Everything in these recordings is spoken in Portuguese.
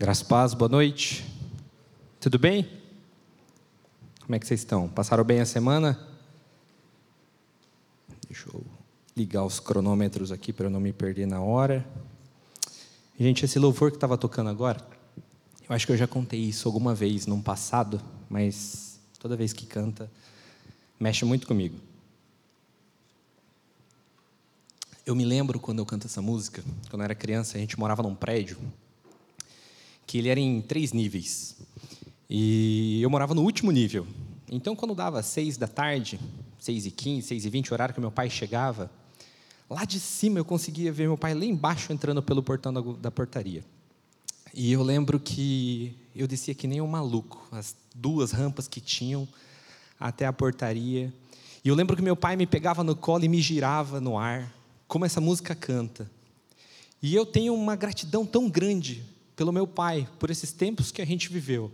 Graças paz, boa noite. Tudo bem? Como é que vocês estão? Passaram bem a semana? Deixa eu ligar os cronômetros aqui para eu não me perder na hora. Gente, esse louvor que estava tocando agora, eu acho que eu já contei isso alguma vez num passado, mas toda vez que canta, mexe muito comigo. Eu me lembro quando eu canto essa música, quando eu era criança, a gente morava num prédio que ele era em três níveis. E eu morava no último nível. Então, quando dava seis da tarde, seis e quinze, seis e vinte, horário que meu pai chegava, lá de cima eu conseguia ver meu pai lá embaixo entrando pelo portão da, da portaria. E eu lembro que eu descia que nem um maluco, as duas rampas que tinham até a portaria. E eu lembro que meu pai me pegava no colo e me girava no ar, como essa música canta. E eu tenho uma gratidão tão grande pelo meu pai, por esses tempos que a gente viveu,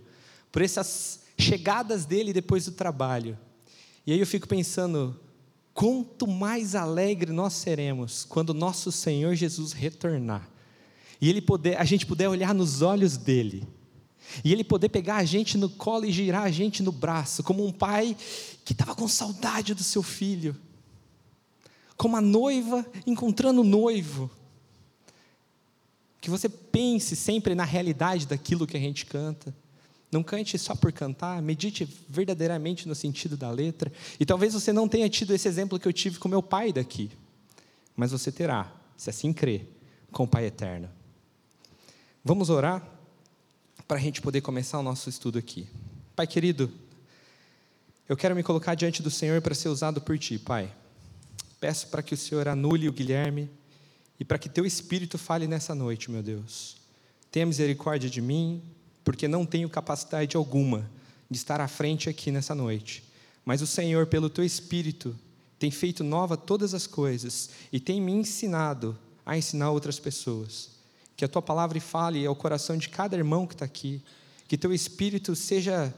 por essas chegadas dele depois do trabalho. E aí eu fico pensando, quanto mais alegre nós seremos quando nosso Senhor Jesus retornar. E ele poder, a gente puder olhar nos olhos dele. E ele poder pegar a gente no colo e girar a gente no braço, como um pai que estava com saudade do seu filho. Como a noiva encontrando o noivo. Que você pense sempre na realidade daquilo que a gente canta. Não cante só por cantar, medite verdadeiramente no sentido da letra. E talvez você não tenha tido esse exemplo que eu tive com meu pai daqui, mas você terá, se assim crer, com o Pai eterno. Vamos orar para a gente poder começar o nosso estudo aqui. Pai querido, eu quero me colocar diante do Senhor para ser usado por Ti, Pai. Peço para que o Senhor anule o Guilherme e para que teu espírito fale nessa noite, meu Deus. Tenha misericórdia de mim, porque não tenho capacidade alguma de estar à frente aqui nessa noite. Mas o Senhor, pelo teu espírito, tem feito nova todas as coisas e tem me ensinado a ensinar outras pessoas. Que a tua palavra fale ao coração de cada irmão que está aqui. Que teu espírito seja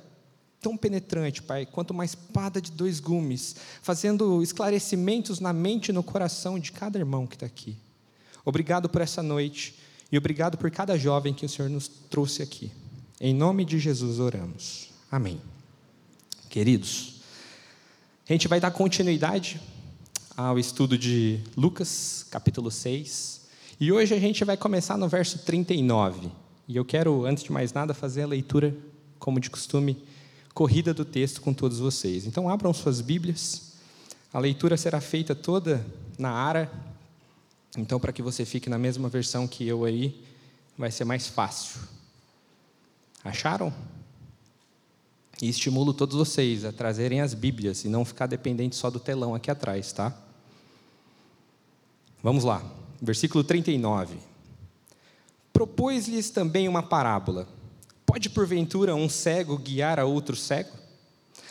tão penetrante, Pai, quanto uma espada de dois gumes, fazendo esclarecimentos na mente e no coração de cada irmão que está aqui. Obrigado por essa noite e obrigado por cada jovem que o Senhor nos trouxe aqui. Em nome de Jesus oramos. Amém. Queridos, a gente vai dar continuidade ao estudo de Lucas, capítulo 6. E hoje a gente vai começar no verso 39. E eu quero, antes de mais nada, fazer a leitura, como de costume, corrida do texto com todos vocês. Então, abram suas Bíblias. A leitura será feita toda na ara então, para que você fique na mesma versão que eu aí, vai ser mais fácil. Acharam? E estimulo todos vocês a trazerem as Bíblias e não ficar dependente só do telão aqui atrás, tá? Vamos lá, versículo 39. Propôs-lhes também uma parábola. Pode porventura um cego guiar a outro cego?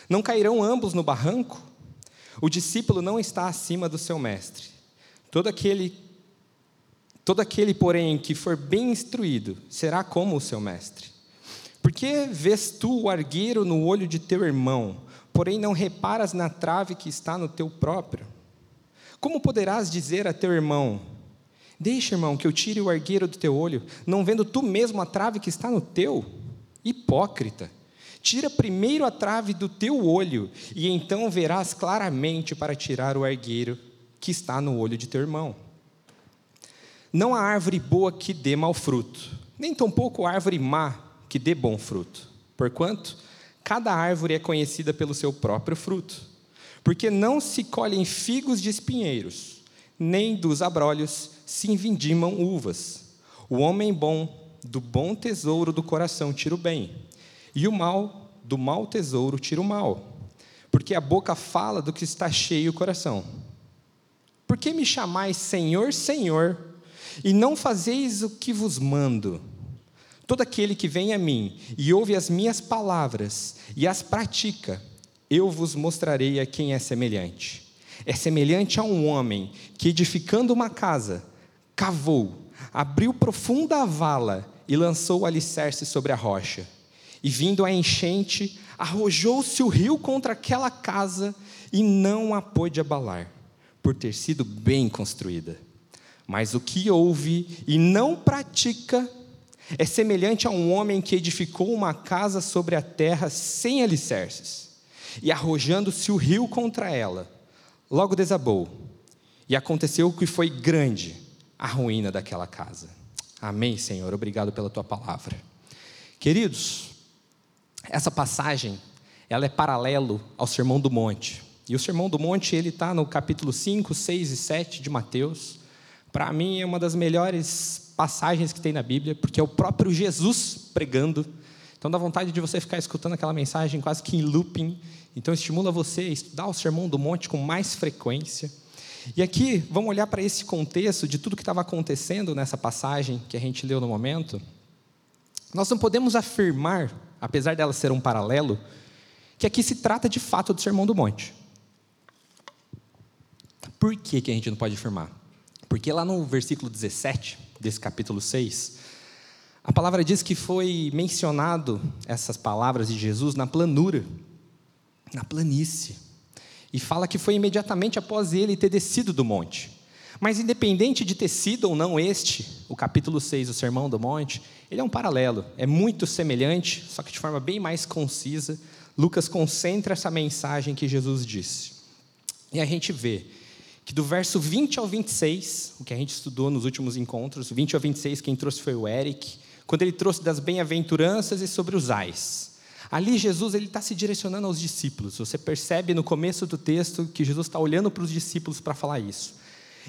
Não cairão ambos no barranco? O discípulo não está acima do seu mestre. Todo aquele Todo aquele, porém, que for bem instruído, será como o seu mestre. Por que vês tu o argueiro no olho de teu irmão, porém não reparas na trave que está no teu próprio? Como poderás dizer a teu irmão: Deixa, irmão, que eu tire o argueiro do teu olho, não vendo tu mesmo a trave que está no teu? Hipócrita! Tira primeiro a trave do teu olho, e então verás claramente para tirar o argueiro que está no olho de teu irmão. Não há árvore boa que dê mau fruto, nem tampouco árvore má que dê bom fruto. Porquanto, cada árvore é conhecida pelo seu próprio fruto. Porque não se colhem figos de espinheiros, nem dos abrolhos se vindimam uvas. O homem bom, do bom tesouro do coração, tira o bem, e o mal, do mau tesouro, tira o mal. Porque a boca fala do que está cheio o coração. Por que me chamais Senhor, Senhor, e não fazeis o que vos mando. Todo aquele que vem a mim e ouve as minhas palavras e as pratica, eu vos mostrarei a quem é semelhante. É semelhante a um homem que, edificando uma casa, cavou, abriu profunda vala e lançou o alicerce sobre a rocha. E vindo a enchente, arrojou-se o rio contra aquela casa e não a pôde abalar, por ter sido bem construída. Mas o que ouve e não pratica é semelhante a um homem que edificou uma casa sobre a terra sem alicerces, e arrojando-se o rio contra ela, logo desabou, e aconteceu que foi grande a ruína daquela casa. Amém, Senhor, obrigado pela tua palavra. Queridos, essa passagem, ela é paralelo ao Sermão do Monte. E o Sermão do Monte, ele está no capítulo 5, 6 e 7 de Mateus. Para mim, é uma das melhores passagens que tem na Bíblia, porque é o próprio Jesus pregando. Então, dá vontade de você ficar escutando aquela mensagem quase que em looping. Então, estimula você a estudar o Sermão do Monte com mais frequência. E aqui, vamos olhar para esse contexto de tudo que estava acontecendo nessa passagem que a gente leu no momento. Nós não podemos afirmar, apesar dela ser um paralelo, que aqui se trata de fato do Sermão do Monte. Por que, que a gente não pode afirmar? Porque lá no versículo 17 desse capítulo 6, a palavra diz que foi mencionado essas palavras de Jesus na planura, na planície. E fala que foi imediatamente após ele ter descido do monte. Mas independente de ter sido ou não este, o capítulo 6, o Sermão do Monte, ele é um paralelo, é muito semelhante, só que de forma bem mais concisa. Lucas concentra essa mensagem que Jesus disse. E a gente vê que do verso 20 ao 26, o que a gente estudou nos últimos encontros, 20 ao 26, quem trouxe foi o Eric, quando ele trouxe das bem-aventuranças e sobre os ais. Ali Jesus ele está se direcionando aos discípulos. Você percebe no começo do texto que Jesus está olhando para os discípulos para falar isso.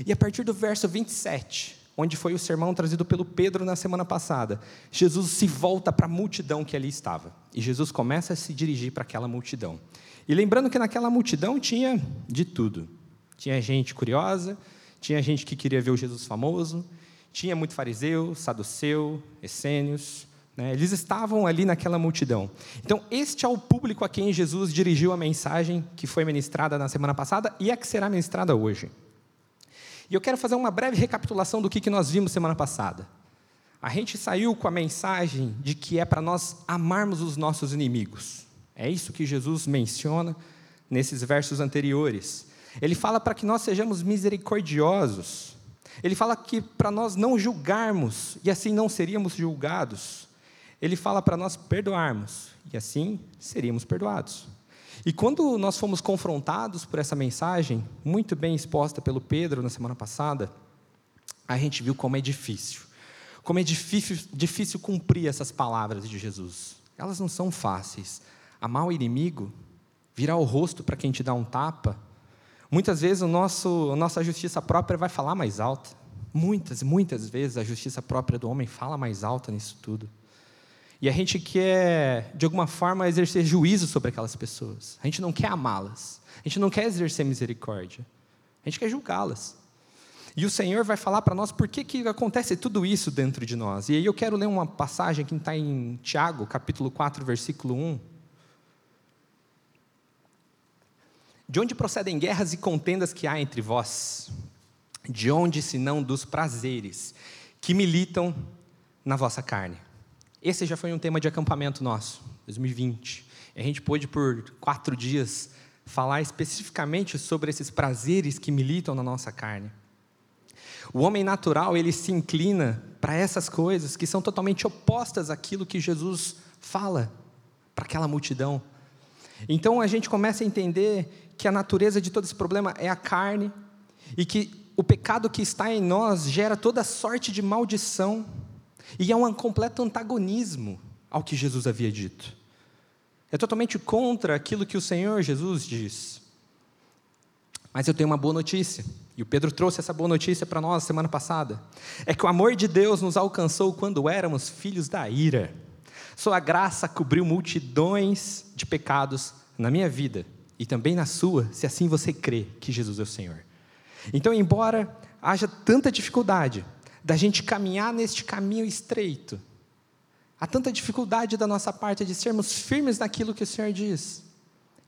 E a partir do verso 27, onde foi o sermão trazido pelo Pedro na semana passada, Jesus se volta para a multidão que ali estava. E Jesus começa a se dirigir para aquela multidão. E lembrando que naquela multidão tinha de tudo tinha gente curiosa, tinha gente que queria ver o Jesus famoso, tinha muito fariseu, saduceu, essênios. Né? Eles estavam ali naquela multidão. Então, este é o público a quem Jesus dirigiu a mensagem que foi ministrada na semana passada e a que será ministrada hoje. E eu quero fazer uma breve recapitulação do que, que nós vimos semana passada. A gente saiu com a mensagem de que é para nós amarmos os nossos inimigos. É isso que Jesus menciona nesses versos anteriores. Ele fala para que nós sejamos misericordiosos. Ele fala que para nós não julgarmos e assim não seríamos julgados. Ele fala para nós perdoarmos e assim seríamos perdoados. E quando nós fomos confrontados por essa mensagem, muito bem exposta pelo Pedro na semana passada, a gente viu como é difícil. Como é difícil, difícil cumprir essas palavras de Jesus. Elas não são fáceis. Amar o inimigo, virar o rosto para quem te dá um tapa, Muitas vezes o nosso, a nossa justiça própria vai falar mais alta. Muitas, muitas vezes a justiça própria do homem fala mais alta nisso tudo. E a gente quer, de alguma forma, exercer juízo sobre aquelas pessoas. A gente não quer amá-las. A gente não quer exercer misericórdia. A gente quer julgá-las. E o Senhor vai falar para nós por que, que acontece tudo isso dentro de nós. E aí eu quero ler uma passagem que está em Tiago, capítulo 4, versículo 1. De onde procedem guerras e contendas que há entre vós? De onde, senão dos prazeres que militam na vossa carne? Esse já foi um tema de acampamento nosso, 2020. A gente pôde, por quatro dias, falar especificamente sobre esses prazeres que militam na nossa carne. O homem natural, ele se inclina para essas coisas que são totalmente opostas àquilo que Jesus fala para aquela multidão. Então a gente começa a entender que a natureza de todo esse problema é a carne e que o pecado que está em nós gera toda sorte de maldição e é um completo antagonismo ao que Jesus havia dito. É totalmente contra aquilo que o Senhor Jesus diz. Mas eu tenho uma boa notícia, e o Pedro trouxe essa boa notícia para nós semana passada. É que o amor de Deus nos alcançou quando éramos filhos da ira. Sua graça cobriu multidões de pecados na minha vida e também na sua, se assim você crê que Jesus é o Senhor. Então, embora haja tanta dificuldade da gente caminhar neste caminho estreito, há tanta dificuldade da nossa parte de sermos firmes naquilo que o Senhor diz.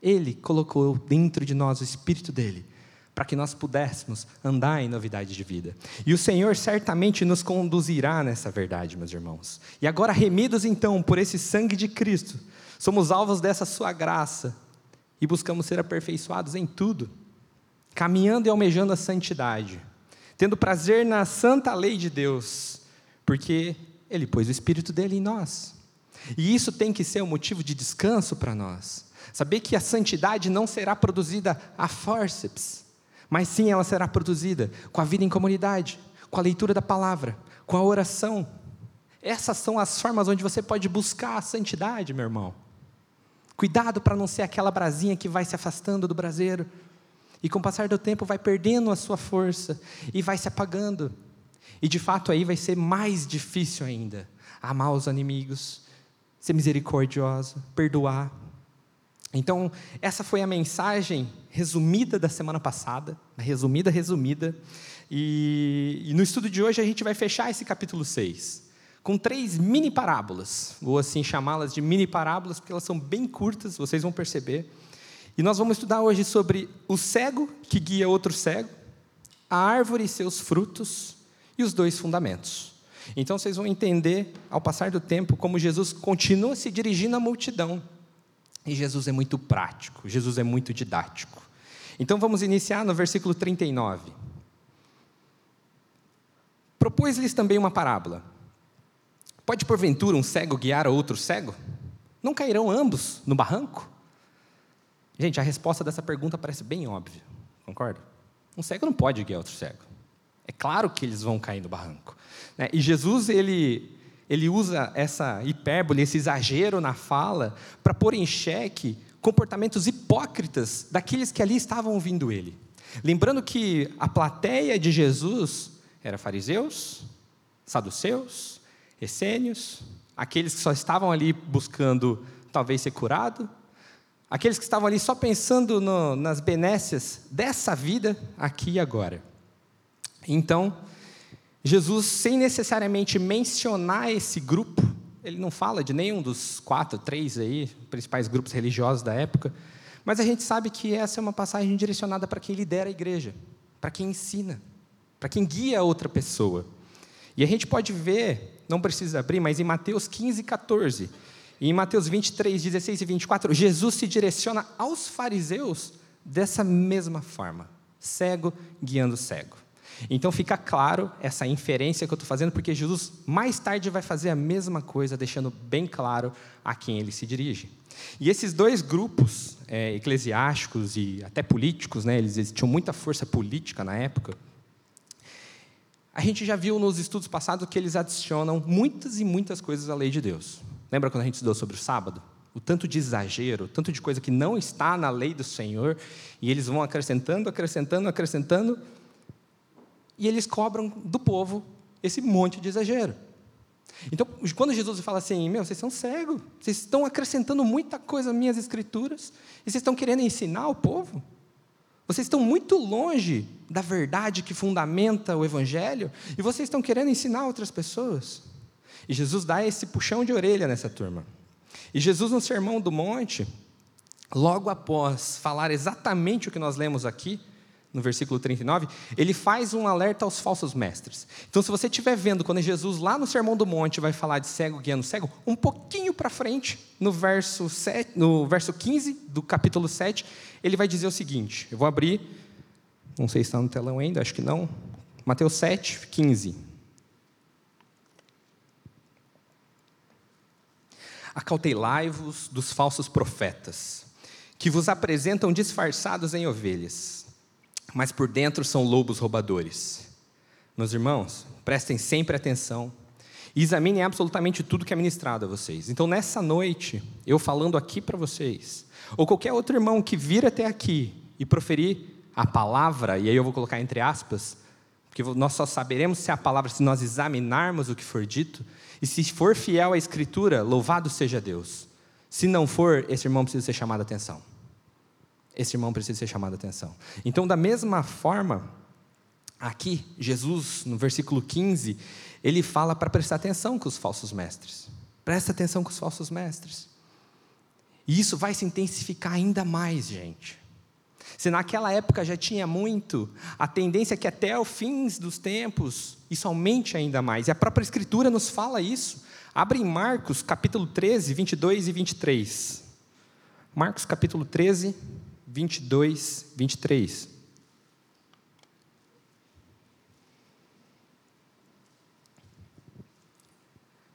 Ele colocou dentro de nós o Espírito dele, para que nós pudéssemos andar em novidade de vida. E o Senhor certamente nos conduzirá nessa verdade, meus irmãos. E agora, remidos então por esse sangue de Cristo, somos alvos dessa sua graça, e buscamos ser aperfeiçoados em tudo, caminhando e almejando a santidade, tendo prazer na santa lei de Deus, porque Ele pôs o Espírito dele em nós. E isso tem que ser um motivo de descanso para nós. Saber que a santidade não será produzida a forceps, mas sim ela será produzida com a vida em comunidade, com a leitura da palavra, com a oração. Essas são as formas onde você pode buscar a santidade, meu irmão. Cuidado para não ser aquela brasinha que vai se afastando do braseiro e com o passar do tempo vai perdendo a sua força e vai se apagando. E de fato aí vai ser mais difícil ainda amar os inimigos, ser misericordioso, perdoar. Então, essa foi a mensagem resumida da semana passada, resumida, resumida. E, e no estudo de hoje a gente vai fechar esse capítulo 6 com três mini parábolas. Vou assim chamá-las de mini parábolas porque elas são bem curtas, vocês vão perceber. E nós vamos estudar hoje sobre o cego que guia outro cego, a árvore e seus frutos e os dois fundamentos. Então vocês vão entender, ao passar do tempo, como Jesus continua se dirigindo à multidão. E Jesus é muito prático, Jesus é muito didático. Então vamos iniciar no versículo 39. Propôs-lhes também uma parábola. Pode porventura um cego guiar a outro cego? Não cairão ambos no barranco? Gente, a resposta dessa pergunta parece bem óbvia, concorda? Um cego não pode guiar outro cego. É claro que eles vão cair no barranco. Né? E Jesus, ele, ele usa essa hipérbole, esse exagero na fala, para pôr em xeque comportamentos hipócritas daqueles que ali estavam ouvindo ele. Lembrando que a plateia de Jesus era fariseus, saduceus, essênios, aqueles que só estavam ali buscando talvez ser curado, aqueles que estavam ali só pensando no, nas benécias dessa vida aqui e agora. Então, Jesus, sem necessariamente mencionar esse grupo, ele não fala de nenhum dos quatro, três aí, principais grupos religiosos da época, mas a gente sabe que essa é uma passagem direcionada para quem lidera a igreja, para quem ensina, para quem guia outra pessoa. E a gente pode ver, não precisa abrir, mas em Mateus 15, 14, e em Mateus 23, 16 e 24, Jesus se direciona aos fariseus dessa mesma forma: cego guiando cego. Então fica claro essa inferência que eu estou fazendo, porque Jesus mais tarde vai fazer a mesma coisa, deixando bem claro a quem ele se dirige. E esses dois grupos é, eclesiásticos e até políticos, né, eles, eles tinham muita força política na época. A gente já viu nos estudos passados que eles adicionam muitas e muitas coisas à lei de Deus. Lembra quando a gente estudou sobre o sábado? O tanto de exagero, o tanto de coisa que não está na lei do Senhor, e eles vão acrescentando, acrescentando, acrescentando, e eles cobram do povo esse monte de exagero. Então, quando Jesus fala assim, meu, vocês são cegos, vocês estão acrescentando muita coisa às minhas escrituras, e vocês estão querendo ensinar o povo? Vocês estão muito longe da verdade que fundamenta o Evangelho, e vocês estão querendo ensinar outras pessoas? E Jesus dá esse puxão de orelha nessa turma. E Jesus, no Sermão do Monte, logo após falar exatamente o que nós lemos aqui, no versículo 39, ele faz um alerta aos falsos mestres. Então, se você estiver vendo quando Jesus, lá no Sermão do Monte, vai falar de cego guiando cego, um pouquinho para frente, no verso, 7, no verso 15 do capítulo 7, ele vai dizer o seguinte: eu vou abrir, não sei se está no telão ainda, acho que não. Mateus 7, 15. Acautelai-vos dos falsos profetas, que vos apresentam disfarçados em ovelhas mas por dentro são lobos roubadores. Meus irmãos, prestem sempre atenção e examinem absolutamente tudo que é ministrado a vocês. Então, nessa noite, eu falando aqui para vocês, ou qualquer outro irmão que vir até aqui e proferir a palavra, e aí eu vou colocar entre aspas, porque nós só saberemos se é a palavra se nós examinarmos o que for dito, e se for fiel à Escritura, louvado seja Deus. Se não for, esse irmão precisa ser chamado a atenção esse irmão precisa ser chamado a atenção. Então, da mesma forma, aqui, Jesus, no versículo 15, ele fala para prestar atenção com os falsos mestres. Presta atenção com os falsos mestres. E isso vai se intensificar ainda mais, gente. Se naquela época já tinha muito, a tendência é que até o fim dos tempos isso aumente ainda mais. E a própria Escritura nos fala isso. Abre em Marcos, capítulo 13, 22 e 23. Marcos, capítulo 13, 22, 23.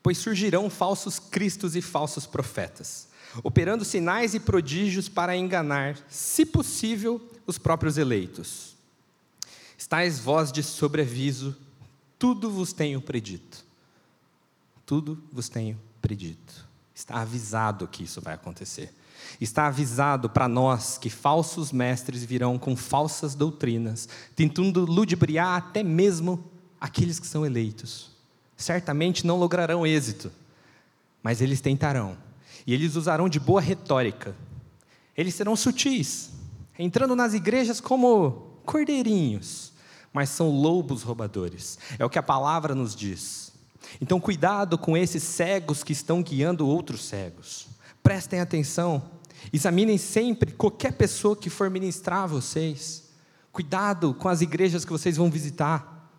pois surgirão falsos cristos e falsos profetas, operando sinais e prodígios para enganar, se possível, os próprios eleitos. Estais vós de sobreaviso, tudo vos tenho predito. Tudo vos tenho predito. Está avisado que isso vai acontecer. Está avisado para nós que falsos mestres virão com falsas doutrinas, tentando ludibriar até mesmo aqueles que são eleitos. Certamente não lograrão êxito, mas eles tentarão. E eles usarão de boa retórica. Eles serão sutis, entrando nas igrejas como cordeirinhos, mas são lobos roubadores. É o que a palavra nos diz. Então, cuidado com esses cegos que estão guiando outros cegos. Prestem atenção. Examinem sempre qualquer pessoa que for ministrar a vocês. Cuidado com as igrejas que vocês vão visitar.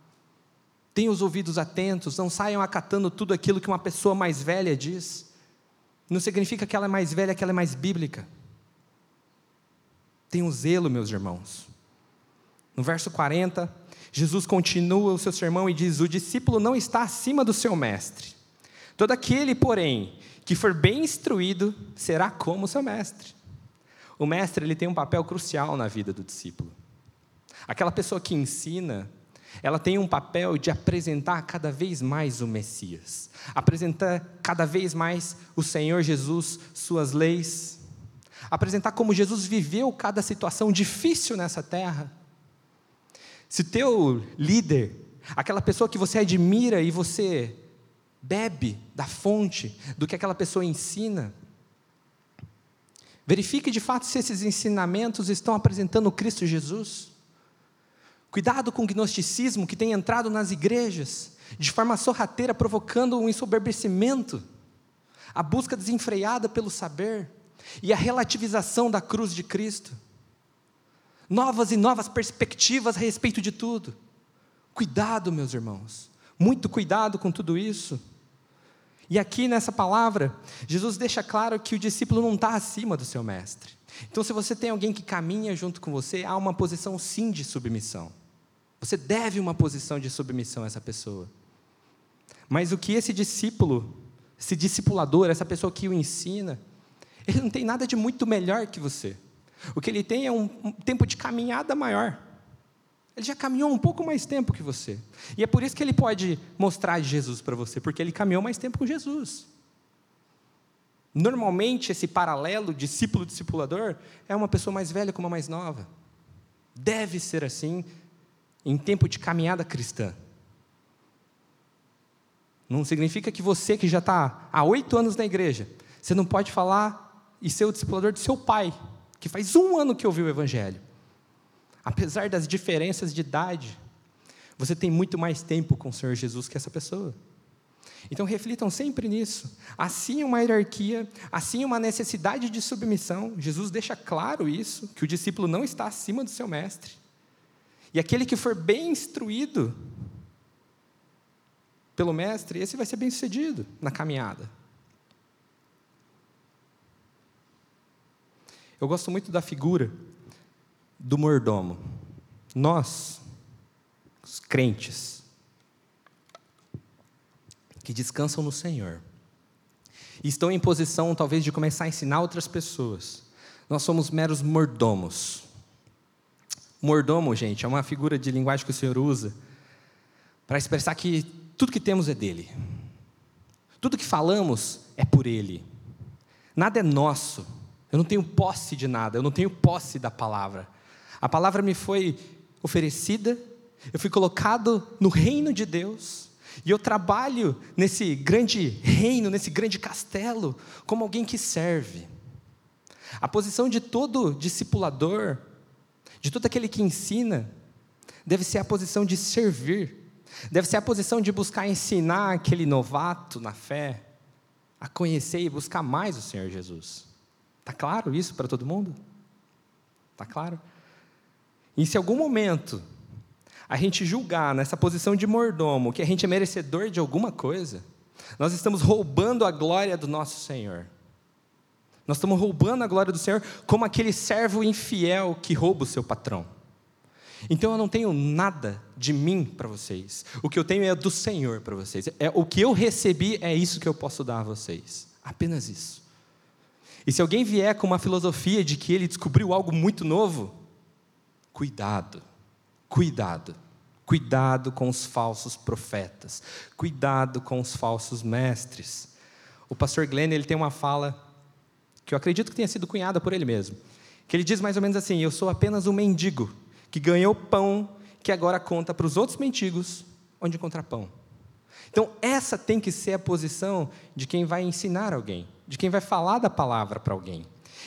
Tenham os ouvidos atentos, não saiam acatando tudo aquilo que uma pessoa mais velha diz. Não significa que ela é mais velha, que ela é mais bíblica. Tenham zelo, meus irmãos. No verso 40, Jesus continua o seu sermão e diz: O discípulo não está acima do seu mestre. Todo aquele, porém, que for bem instruído, será como seu mestre. O mestre ele tem um papel crucial na vida do discípulo. Aquela pessoa que ensina, ela tem um papel de apresentar cada vez mais o Messias, apresentar cada vez mais o Senhor Jesus, suas leis, apresentar como Jesus viveu cada situação difícil nessa terra se teu líder, aquela pessoa que você admira e você bebe da fonte do que aquela pessoa ensina, verifique de fato se esses ensinamentos estão apresentando Cristo Jesus. Cuidado com o gnosticismo que tem entrado nas igrejas, de forma sorrateira, provocando um ensoberbecimento, a busca desenfreada pelo saber e a relativização da cruz de Cristo novas e novas perspectivas a respeito de tudo. Cuidado, meus irmãos, muito cuidado com tudo isso. E aqui nessa palavra, Jesus deixa claro que o discípulo não está acima do seu mestre. Então, se você tem alguém que caminha junto com você, há uma posição sim de submissão. Você deve uma posição de submissão a essa pessoa. Mas o que esse discípulo, esse discipulador, essa pessoa que o ensina, ele não tem nada de muito melhor que você. O que ele tem é um, tempo de caminhada maior. Ele já caminhou um pouco mais tempo que você. E é por isso que ele pode mostrar Jesus para você, porque ele caminhou mais tempo com Jesus. Normalmente, esse paralelo, discípulo-discipulador, é uma pessoa mais velha com uma mais nova. Deve ser assim em tempo de caminhada cristã. Não significa que você que já está há oito anos na igreja, você não pode falar e ser o discipulador do seu pai, que faz um ano que ouviu o Evangelho. Apesar das diferenças de idade, você tem muito mais tempo com o Senhor Jesus que essa pessoa. Então reflitam sempre nisso. Assim uma hierarquia, assim uma necessidade de submissão. Jesus deixa claro isso, que o discípulo não está acima do seu mestre. E aquele que for bem instruído pelo mestre, esse vai ser bem sucedido na caminhada. Eu gosto muito da figura do mordomo. Nós, os crentes, que descansam no Senhor, e estão em posição talvez de começar a ensinar outras pessoas, nós somos meros mordomos. Mordomo, gente, é uma figura de linguagem que o Senhor usa para expressar que tudo que temos é dele. Tudo que falamos é por ele. Nada é nosso. Eu não tenho posse de nada, eu não tenho posse da palavra. A palavra me foi oferecida, eu fui colocado no reino de Deus, e eu trabalho nesse grande reino, nesse grande castelo, como alguém que serve. A posição de todo discipulador, de todo aquele que ensina, deve ser a posição de servir, deve ser a posição de buscar ensinar aquele novato na fé a conhecer e buscar mais o Senhor Jesus. Está claro isso para todo mundo? Está claro? E se algum momento a gente julgar nessa posição de mordomo que a gente é merecedor de alguma coisa, nós estamos roubando a glória do nosso Senhor. Nós estamos roubando a glória do Senhor como aquele servo infiel que rouba o seu patrão. Então eu não tenho nada de mim para vocês. O que eu tenho é do Senhor para vocês. É o que eu recebi é isso que eu posso dar a vocês. Apenas isso. E se alguém vier com uma filosofia de que ele descobriu algo muito novo, cuidado. Cuidado. Cuidado com os falsos profetas. Cuidado com os falsos mestres. O pastor Glenn, ele tem uma fala que eu acredito que tenha sido cunhada por ele mesmo, que ele diz mais ou menos assim: "Eu sou apenas um mendigo que ganhou pão, que agora conta para os outros mendigos onde encontrar pão. Então, essa tem que ser a posição de quem vai ensinar alguém, de quem vai falar da palavra para alguém.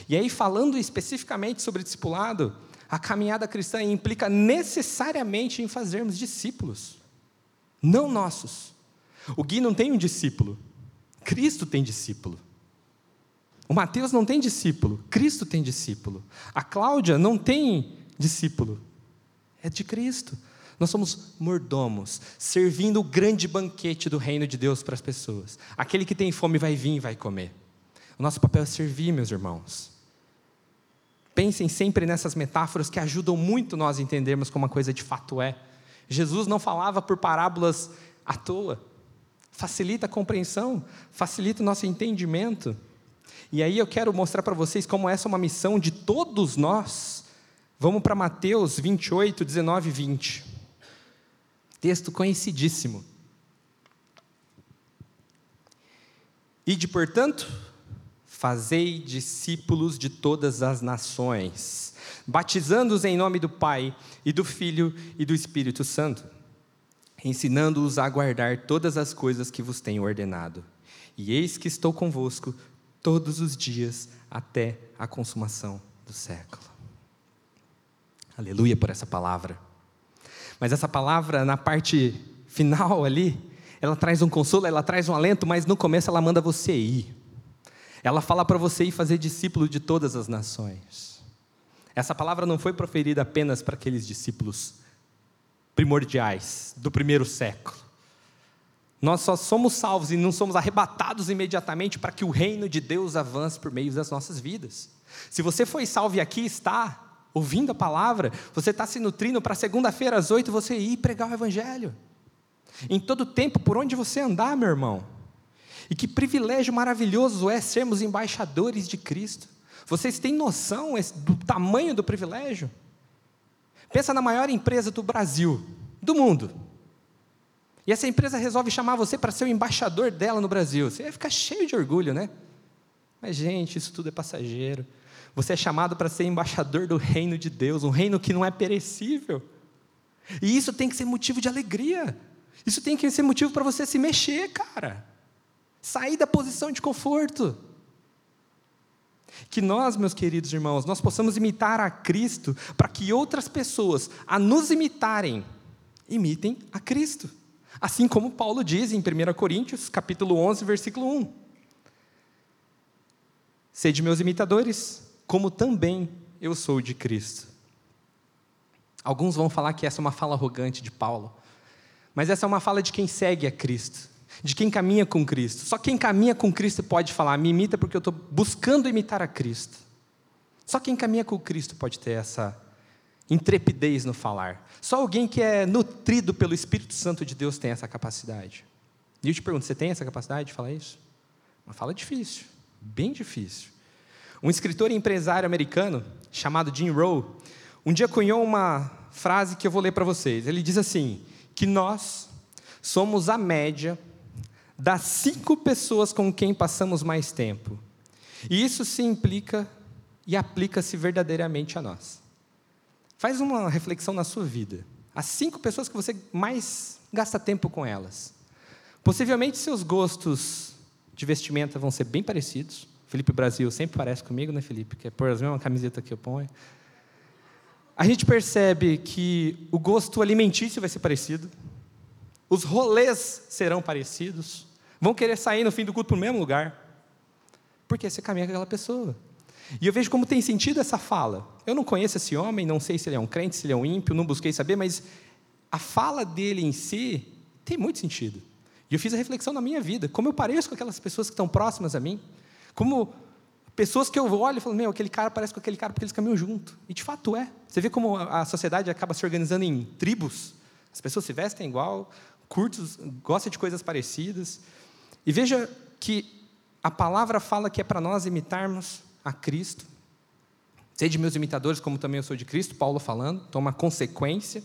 E aí, falando especificamente sobre discipulado, a caminhada cristã implica necessariamente em fazermos discípulos, não nossos. O Gui não tem um discípulo, Cristo tem discípulo. O Mateus não tem discípulo, Cristo tem discípulo. A Cláudia não tem discípulo, é de Cristo. Nós somos mordomos, servindo o grande banquete do reino de Deus para as pessoas. Aquele que tem fome vai vir e vai comer. O nosso papel é servir, meus irmãos. Pensem sempre nessas metáforas que ajudam muito nós a entendermos como a coisa de fato é. Jesus não falava por parábolas à toa. Facilita a compreensão, facilita o nosso entendimento. E aí eu quero mostrar para vocês como essa é uma missão de todos nós Vamos para Mateus 28, 19 e 20. Texto conhecidíssimo. Ide, portanto, fazei discípulos de todas as nações, batizando-os em nome do Pai e do Filho e do Espírito Santo, ensinando-os a guardar todas as coisas que vos tenho ordenado. E eis que estou convosco todos os dias até a consumação do século. Aleluia por essa palavra. Mas essa palavra, na parte final ali, ela traz um consolo, ela traz um alento, mas no começo ela manda você ir. Ela fala para você ir fazer discípulo de todas as nações. Essa palavra não foi proferida apenas para aqueles discípulos primordiais do primeiro século. Nós só somos salvos e não somos arrebatados imediatamente para que o reino de Deus avance por meio das nossas vidas. Se você foi salvo e aqui está, ouvindo a palavra, você está se nutrindo para segunda-feira às oito você ir pregar o Evangelho. Em todo tempo, por onde você andar, meu irmão. E que privilégio maravilhoso é sermos embaixadores de Cristo. Vocês têm noção do tamanho do privilégio? Pensa na maior empresa do Brasil, do mundo. E essa empresa resolve chamar você para ser o embaixador dela no Brasil. Você vai ficar cheio de orgulho, né? Mas, gente, isso tudo é passageiro. Você é chamado para ser embaixador do reino de Deus, um reino que não é perecível. E isso tem que ser motivo de alegria. Isso tem que ser motivo para você se mexer, cara. Sair da posição de conforto. Que nós, meus queridos irmãos, nós possamos imitar a Cristo para que outras pessoas, a nos imitarem, imitem a Cristo. Assim como Paulo diz em 1 Coríntios, capítulo 11, versículo 1. Sede meus imitadores, como também eu sou de Cristo. Alguns vão falar que essa é uma fala arrogante de Paulo, mas essa é uma fala de quem segue a Cristo, de quem caminha com Cristo. Só quem caminha com Cristo pode falar, me imita porque eu estou buscando imitar a Cristo. Só quem caminha com Cristo pode ter essa intrepidez no falar. Só alguém que é nutrido pelo Espírito Santo de Deus tem essa capacidade. E eu te pergunto, você tem essa capacidade de falar isso? Uma fala difícil, bem difícil. Um escritor e empresário americano chamado Jim Rowe, um dia cunhou uma frase que eu vou ler para vocês. Ele diz assim: que nós somos a média das cinco pessoas com quem passamos mais tempo. E isso se implica e aplica-se verdadeiramente a nós. Faz uma reflexão na sua vida. As cinco pessoas que você mais gasta tempo com elas. Possivelmente seus gostos de vestimenta vão ser bem parecidos. Felipe Brasil sempre parece comigo, né, Felipe? Que é por exemplo uma camiseta que eu ponho. A gente percebe que o gosto alimentício vai ser parecido, os rolês serão parecidos, vão querer sair no fim do culto para o mesmo lugar, porque você caminha com aquela pessoa. E eu vejo como tem sentido essa fala. Eu não conheço esse homem, não sei se ele é um crente, se ele é um ímpio, não busquei saber, mas a fala dele em si tem muito sentido. E eu fiz a reflexão na minha vida, como eu pareço com aquelas pessoas que estão próximas a mim. Como Pessoas que eu olho e falo, meu, aquele cara parece com aquele cara porque eles caminham junto. E de fato é. Você vê como a sociedade acaba se organizando em tribos. As pessoas se vestem igual, curtos, gostam de coisas parecidas. E veja que a palavra fala que é para nós imitarmos a Cristo. Sede meus imitadores, como também eu sou de Cristo, Paulo falando, toma consequência.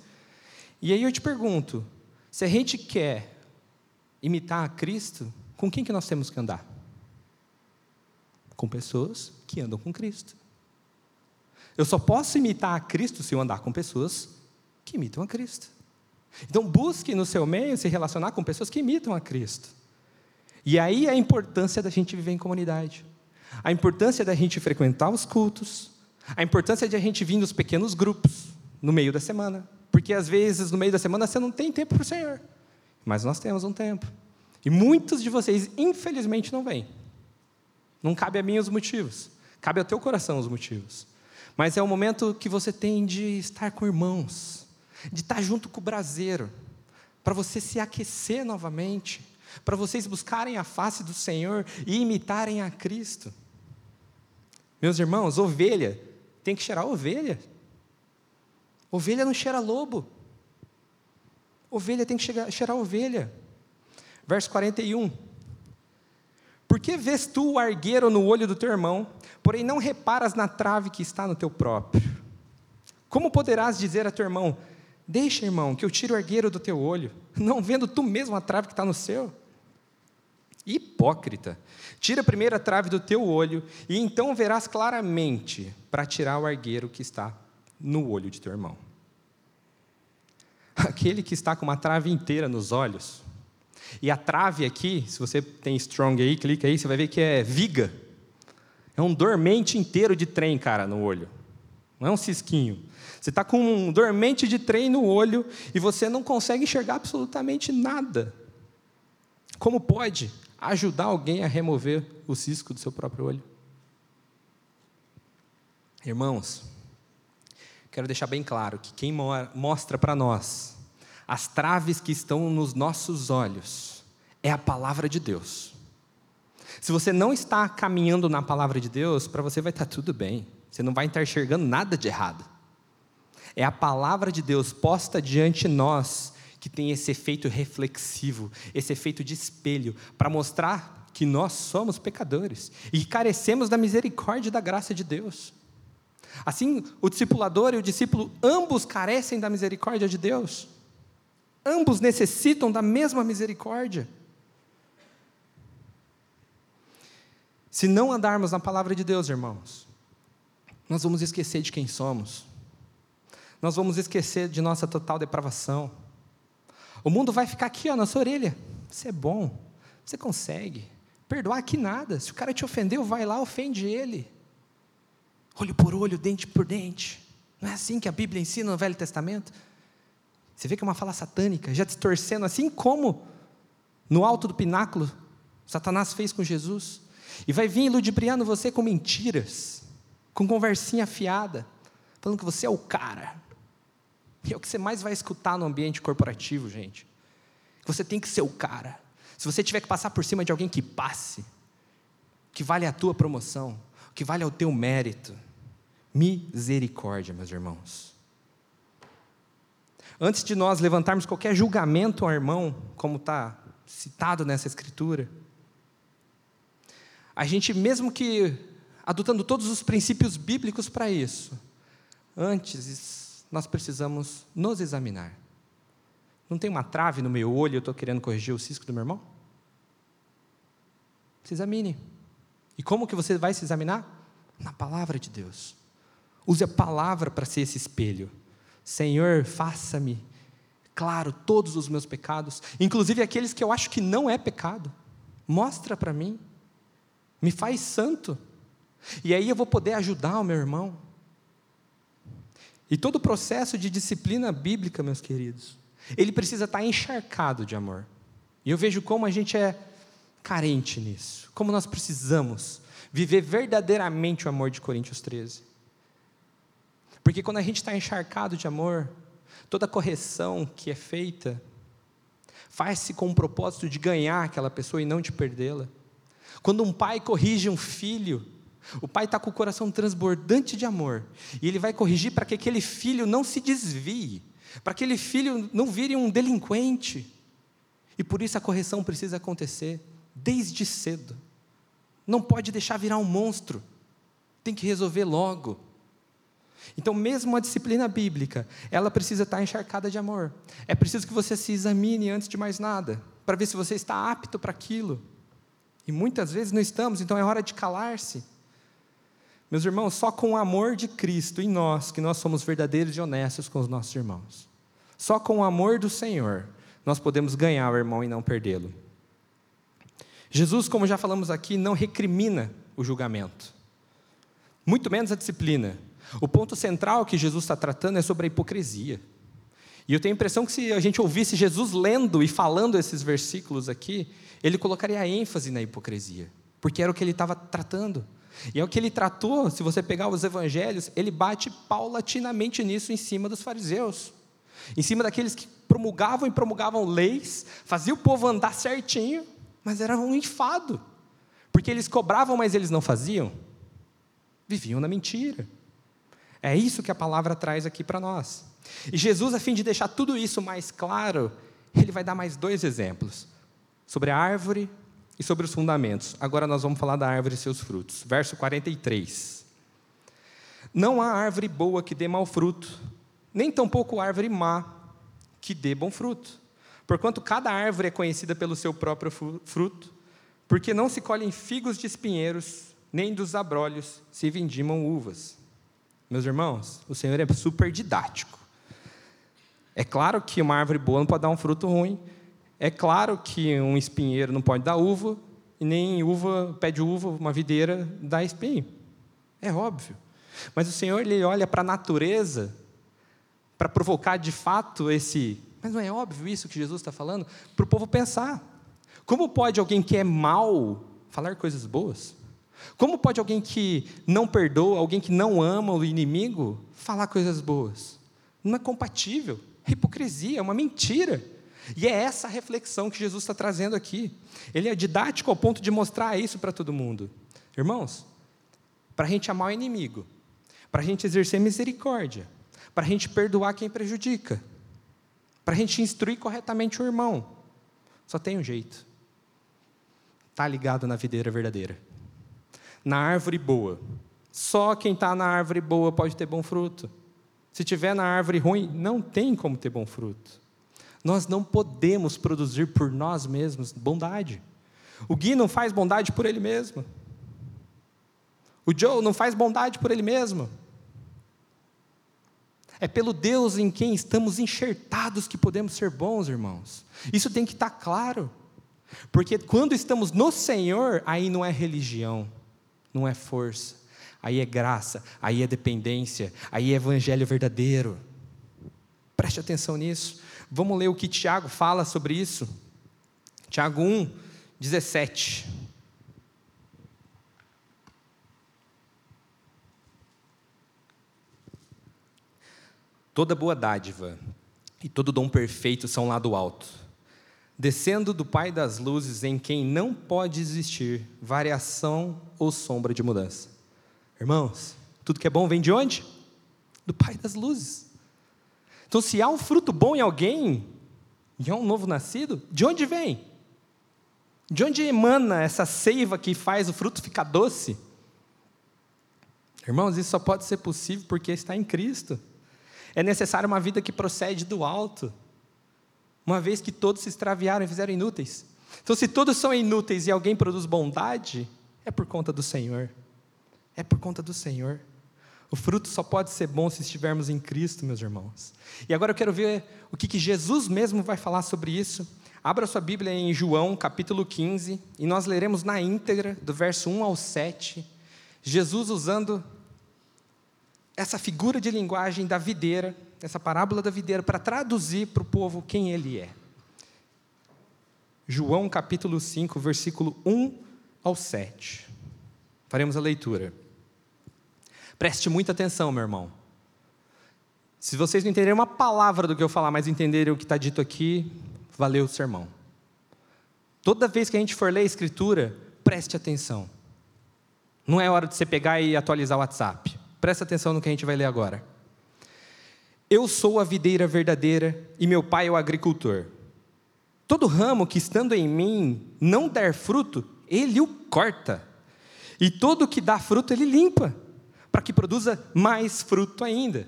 E aí eu te pergunto, se a gente quer imitar a Cristo, com quem que nós temos que andar? Com pessoas que andam com Cristo. Eu só posso imitar a Cristo se eu andar com pessoas que imitam a Cristo. Então, busque no seu meio se relacionar com pessoas que imitam a Cristo. E aí a importância da gente viver em comunidade, a importância da gente frequentar os cultos, a importância de a gente vir nos pequenos grupos no meio da semana, porque às vezes no meio da semana você não tem tempo para o Senhor, mas nós temos um tempo. E muitos de vocês, infelizmente, não vêm. Não cabe a mim os motivos, cabe ao teu coração os motivos. Mas é o momento que você tem de estar com irmãos, de estar junto com o braseiro, para você se aquecer novamente, para vocês buscarem a face do Senhor e imitarem a Cristo. Meus irmãos, ovelha tem que cheirar ovelha. Ovelha não cheira lobo. Ovelha tem que cheirar ovelha. Verso 41. Por que vês tu o argueiro no olho do teu irmão, porém não reparas na trave que está no teu próprio? Como poderás dizer a teu irmão: Deixa, irmão, que eu tire o argueiro do teu olho, não vendo tu mesmo a trave que está no seu? Hipócrita, tira primeiro a trave do teu olho, e então verás claramente para tirar o argueiro que está no olho de teu irmão. Aquele que está com uma trave inteira nos olhos, e a trave aqui, se você tem strong aí, clica aí, você vai ver que é viga. É um dormente inteiro de trem, cara, no olho. Não é um cisquinho. Você está com um dormente de trem no olho e você não consegue enxergar absolutamente nada. Como pode ajudar alguém a remover o cisco do seu próprio olho? Irmãos, quero deixar bem claro que quem mostra para nós as traves que estão nos nossos olhos é a palavra de Deus. Se você não está caminhando na palavra de Deus, para você vai estar tudo bem. Você não vai estar enxergando nada de errado. É a palavra de Deus posta diante nós que tem esse efeito reflexivo, esse efeito de espelho, para mostrar que nós somos pecadores e carecemos da misericórdia e da graça de Deus. Assim, o discipulador e o discípulo ambos carecem da misericórdia de Deus. Ambos necessitam da mesma misericórdia. Se não andarmos na palavra de Deus, irmãos, nós vamos esquecer de quem somos. Nós vamos esquecer de nossa total depravação. O mundo vai ficar aqui, ó, na sua orelha. Você é bom, você consegue. Perdoar que nada. Se o cara te ofendeu, vai lá, ofende ele. Olho por olho, dente por dente. Não é assim que a Bíblia ensina no Velho Testamento? Você vê que é uma fala satânica, já distorcendo, assim como no alto do pináculo Satanás fez com Jesus. E vai vir ludibriando você com mentiras, com conversinha afiada, falando que você é o cara. E é o que você mais vai escutar no ambiente corporativo, gente. Você tem que ser o cara. Se você tiver que passar por cima de alguém que passe, que vale a tua promoção, que vale ao teu mérito. Misericórdia, meus irmãos. Antes de nós levantarmos qualquer julgamento ao irmão, como está citado nessa escritura, a gente, mesmo que adotando todos os princípios bíblicos para isso, antes nós precisamos nos examinar. Não tem uma trave no meu olho eu estou querendo corrigir o cisco do meu irmão? Se examine. E como que você vai se examinar? Na palavra de Deus. Use a palavra para ser esse espelho. Senhor, faça-me claro todos os meus pecados, inclusive aqueles que eu acho que não é pecado. Mostra para mim. Me faz santo. E aí eu vou poder ajudar o meu irmão. E todo o processo de disciplina bíblica, meus queridos, ele precisa estar encharcado de amor. E eu vejo como a gente é carente nisso, como nós precisamos viver verdadeiramente o amor de Coríntios 13. Porque quando a gente está encharcado de amor, toda correção que é feita faz-se com o propósito de ganhar aquela pessoa e não de perdê-la. Quando um pai corrige um filho, O pai está com o coração transbordante de amor. E ele vai corrigir para que aquele filho não se desvie, para que aquele filho não vire um delinquente. E por isso a correção precisa acontecer desde cedo. Não pode deixar virar um monstro. Tem que resolver logo. Então, mesmo a disciplina bíblica, ela precisa estar encharcada de amor. É preciso que você se examine antes de mais nada, para ver se você está apto para aquilo. E muitas vezes não estamos, então é hora de calar-se. Meus irmãos, só com o amor de Cristo em nós, que nós somos verdadeiros e honestos com os nossos irmãos. Só com o amor do Senhor, nós podemos ganhar o irmão e não perdê-lo. Jesus, como já falamos aqui, não recrimina o julgamento, muito menos a disciplina. O ponto central que Jesus está tratando é sobre a hipocrisia. E eu tenho a impressão que se a gente ouvisse Jesus lendo e falando esses versículos aqui, ele colocaria ênfase na hipocrisia, porque era o que ele estava tratando. E é o que ele tratou, se você pegar os evangelhos, ele bate paulatinamente nisso em cima dos fariseus, em cima daqueles que promulgavam e promulgavam leis, faziam o povo andar certinho, mas era um enfado, porque eles cobravam, mas eles não faziam, viviam na mentira. É isso que a palavra traz aqui para nós. E Jesus, a fim de deixar tudo isso mais claro, ele vai dar mais dois exemplos sobre a árvore e sobre os fundamentos. Agora nós vamos falar da árvore e seus frutos. Verso 43. Não há árvore boa que dê mau fruto, nem tampouco árvore má que dê bom fruto. Porquanto cada árvore é conhecida pelo seu próprio fruto, porque não se colhem figos de espinheiros, nem dos abrolhos se vindimam uvas. Meus irmãos, o Senhor é super didático. É claro que uma árvore boa não pode dar um fruto ruim, é claro que um espinheiro não pode dar uva, e nem uva, pé de uva, uma videira, dá espinho. É óbvio. Mas o Senhor ele olha para a natureza para provocar de fato esse. Mas não é óbvio isso que Jesus está falando? Para o povo pensar. Como pode alguém que é mal falar coisas boas? Como pode alguém que não perdoa, alguém que não ama o inimigo, falar coisas boas? Não é compatível. É hipocrisia, é uma mentira. E é essa reflexão que Jesus está trazendo aqui. Ele é didático ao ponto de mostrar isso para todo mundo. Irmãos, para a gente amar o inimigo, para a gente exercer misericórdia, para a gente perdoar quem prejudica, para a gente instruir corretamente o irmão, só tem um jeito. Está ligado na videira verdadeira, na árvore boa. Só quem está na árvore boa pode ter bom fruto. Se tiver na árvore ruim, não tem como ter bom fruto. Nós não podemos produzir por nós mesmos bondade. O Gui não faz bondade por ele mesmo. O Joe não faz bondade por ele mesmo. É pelo Deus em quem estamos enxertados que podemos ser bons, irmãos. Isso tem que estar claro. Porque quando estamos no Senhor, aí não é religião, não é força, aí é graça, aí é dependência, aí é evangelho verdadeiro. Preste atenção nisso. Vamos ler o que Tiago fala sobre isso. Tiago 1, 17. Toda boa dádiva e todo dom perfeito são lá do alto, descendo do Pai das luzes, em quem não pode existir variação ou sombra de mudança. Irmãos, tudo que é bom vem de onde? Do Pai das luzes. Então, se há um fruto bom em alguém, e é um novo nascido, de onde vem? De onde emana essa seiva que faz o fruto ficar doce? Irmãos, isso só pode ser possível porque está em Cristo. É necessário uma vida que procede do alto, uma vez que todos se extraviaram e fizeram inúteis. Então, se todos são inúteis e alguém produz bondade, é por conta do Senhor. É por conta do Senhor. O fruto só pode ser bom se estivermos em Cristo, meus irmãos. E agora eu quero ver o que, que Jesus mesmo vai falar sobre isso. Abra sua Bíblia em João, capítulo 15, e nós leremos na íntegra, do verso 1 ao 7, Jesus usando essa figura de linguagem da videira, essa parábola da videira, para traduzir para o povo quem ele é. João capítulo 5, versículo 1 ao 7. Faremos a leitura. Preste muita atenção, meu irmão. Se vocês não entenderem uma palavra do que eu falar, mas entenderem o que está dito aqui, valeu o sermão. Toda vez que a gente for ler a Escritura, preste atenção. Não é hora de você pegar e atualizar o WhatsApp. Presta atenção no que a gente vai ler agora. Eu sou a videira verdadeira e meu pai é o agricultor. Todo ramo que estando em mim não der fruto, ele o corta. E todo que dá fruto, ele limpa, para que produza mais fruto ainda.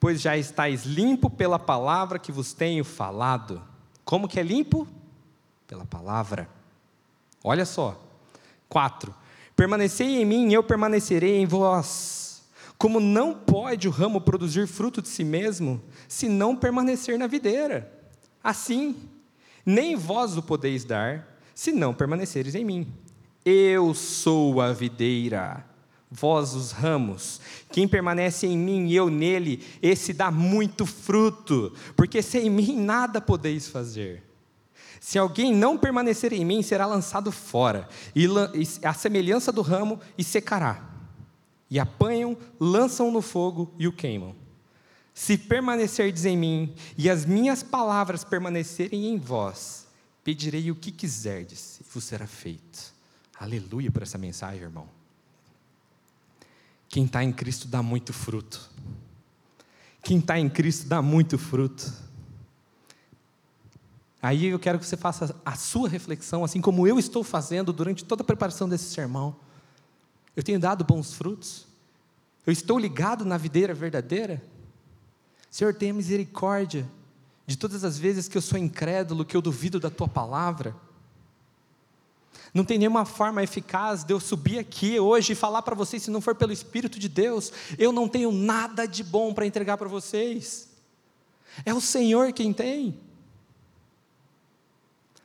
Pois já estáis limpo pela palavra que vos tenho falado. Como que é limpo? Pela palavra. Olha só. Quatro. Permanecei em mim e eu permanecerei em vós. Como não pode o ramo produzir fruto de si mesmo, se não permanecer na videira? Assim, nem vós o podeis dar, se não permaneceres em mim. Eu sou a videira, vós os ramos. Quem permanece em mim e eu nele, esse dá muito fruto, porque sem mim nada podeis fazer. Se alguém não permanecer em mim, será lançado fora, e a semelhança do ramo, e secará. E apanham, lançam no fogo e o queimam. Se permanecerdes em mim, e as minhas palavras permanecerem em vós, pedirei o que quiserdes, e vos será feito. Aleluia por essa mensagem, irmão. Quem está em Cristo dá muito fruto. Quem está em Cristo dá muito fruto. Aí eu quero que você faça a sua reflexão, assim como eu estou fazendo durante toda a preparação desse sermão. Eu tenho dado bons frutos? Eu estou ligado na videira verdadeira? Senhor, tenha misericórdia de todas as vezes que eu sou incrédulo, que eu duvido da tua palavra. Não tem nenhuma forma eficaz de eu subir aqui hoje e falar para vocês, se não for pelo Espírito de Deus, eu não tenho nada de bom para entregar para vocês. É o Senhor quem tem.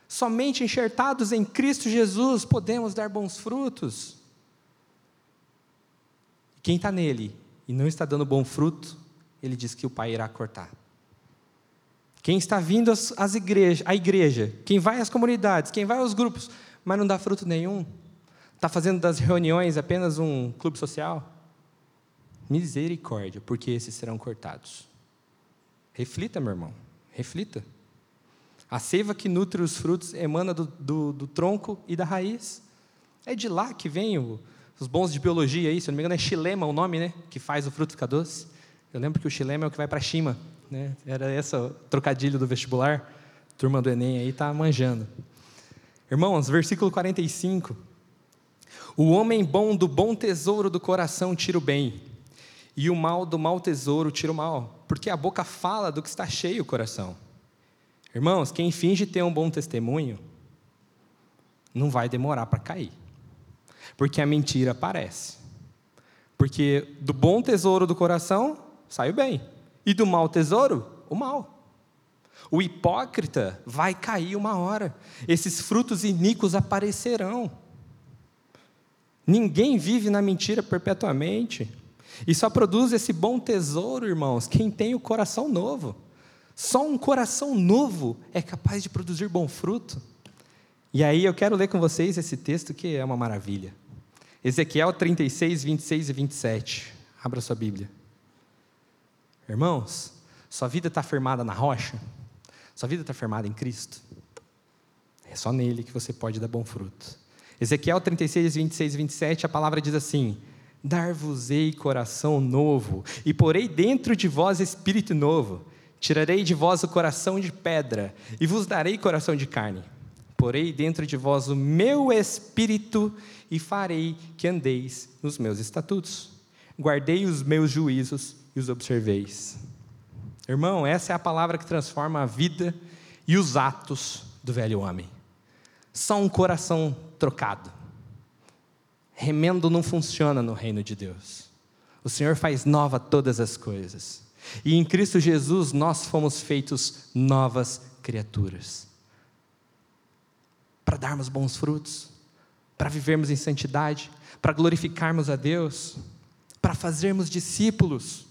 Somente enxertados em Cristo Jesus podemos dar bons frutos. Quem está nele e não está dando bom fruto, ele diz que o Pai irá cortar. Quem está vindo às, igrejas, à igreja, quem vai às comunidades, quem vai aos grupos, mas não dá fruto nenhum, está fazendo das reuniões apenas um clube social, misericórdia, porque esses serão cortados. Reflita, meu irmão, reflita. A seiva que nutre os frutos emana do, do, do tronco e da raiz. É de lá que vem o, os bons de biologia aí, se não me engano é xilema o nome, né? Que faz o fruto ficar doce. Eu lembro que o xilema é o que vai para a Shima, né? Era esse o trocadilho do vestibular. Turma do Enem aí está manjando. Irmãos, versículo 45. O homem bom do bom tesouro do coração tira o bem, e o mal do mau tesouro tira o mal, porque a boca fala do que está cheio o coração. Irmãos, quem finge ter um bom testemunho, não vai demorar para cair, porque a mentira aparece. Porque do bom tesouro do coração sai o bem, e do mau tesouro, o mal. O hipócrita vai cair uma hora, esses frutos iníquos aparecerão. Ninguém vive na mentira perpetuamente, e só produz esse bom tesouro, irmãos, quem tem o coração novo. Só um coração novo é capaz de produzir bom fruto. E aí eu quero ler com vocês esse texto que é uma maravilha. Ezequiel 36, 26 e 27. Abra sua Bíblia. Irmãos, sua vida está firmada na rocha? Sua vida está firmada em Cristo? É só nele que você pode dar bom fruto. Ezequiel 36, 26 e 27, a palavra diz assim: Dar-vos-ei coração novo, e porei dentro de vós espírito novo Tirarei de vós o coração de pedra e vos darei coração de carne. Porei dentro de vós o meu espírito e farei que andeis nos meus estatutos. Guardei os meus juízos e os observeis. Irmão, essa é a palavra que transforma a vida e os atos do velho homem. Só um coração trocado. Remendo não funciona no reino de Deus. O Senhor faz nova todas as coisas. E em Cristo Jesus nós fomos feitos novas criaturas. Para darmos bons frutos, para vivermos em santidade, para glorificarmos a Deus, para fazermos discípulos.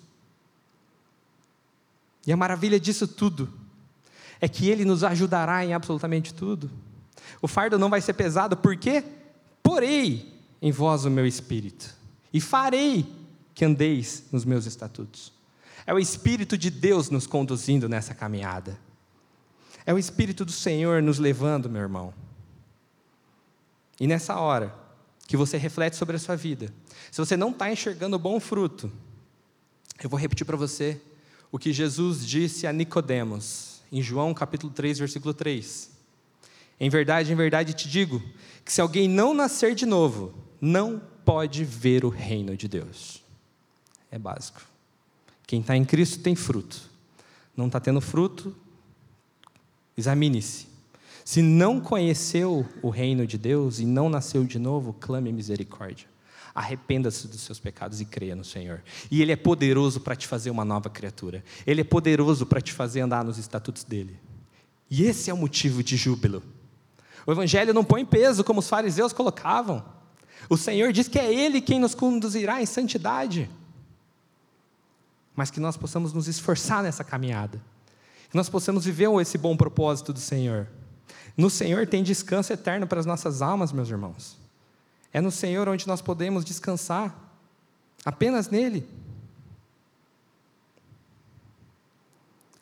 E a maravilha disso tudo é que Ele nos ajudará em absolutamente tudo. O fardo não vai ser pesado, porque porei em vós o meu espírito e farei que andeis nos meus estatutos. É o Espírito de Deus nos conduzindo nessa caminhada. É o Espírito do Senhor nos levando, meu irmão. E nessa hora, que você reflete sobre a sua vida, se você não está enxergando bom fruto, eu vou repetir para você o que Jesus disse a Nicodemos, em João capítulo 3, versículo 3. Em verdade, em verdade te digo que se alguém não nascer de novo, não pode ver o reino de Deus. É básico. Quem está em Cristo tem fruto. Não está tendo fruto, examine-se. Se não conheceu o reino de Deus e não nasceu de novo, clame misericórdia. Arrependa-se dos seus pecados e creia no Senhor. E Ele é poderoso para te fazer uma nova criatura. Ele é poderoso para te fazer andar nos estatutos dele. E esse é o motivo de júbilo. O Evangelho não põe peso como os fariseus colocavam. O Senhor diz que é Ele quem nos conduzirá em santidade. Mas que nós possamos nos esforçar nessa caminhada. Que nós possamos viver esse bom propósito do Senhor. No Senhor tem descanso eterno para as nossas almas, meus irmãos. É no Senhor onde nós podemos descansar, apenas nele.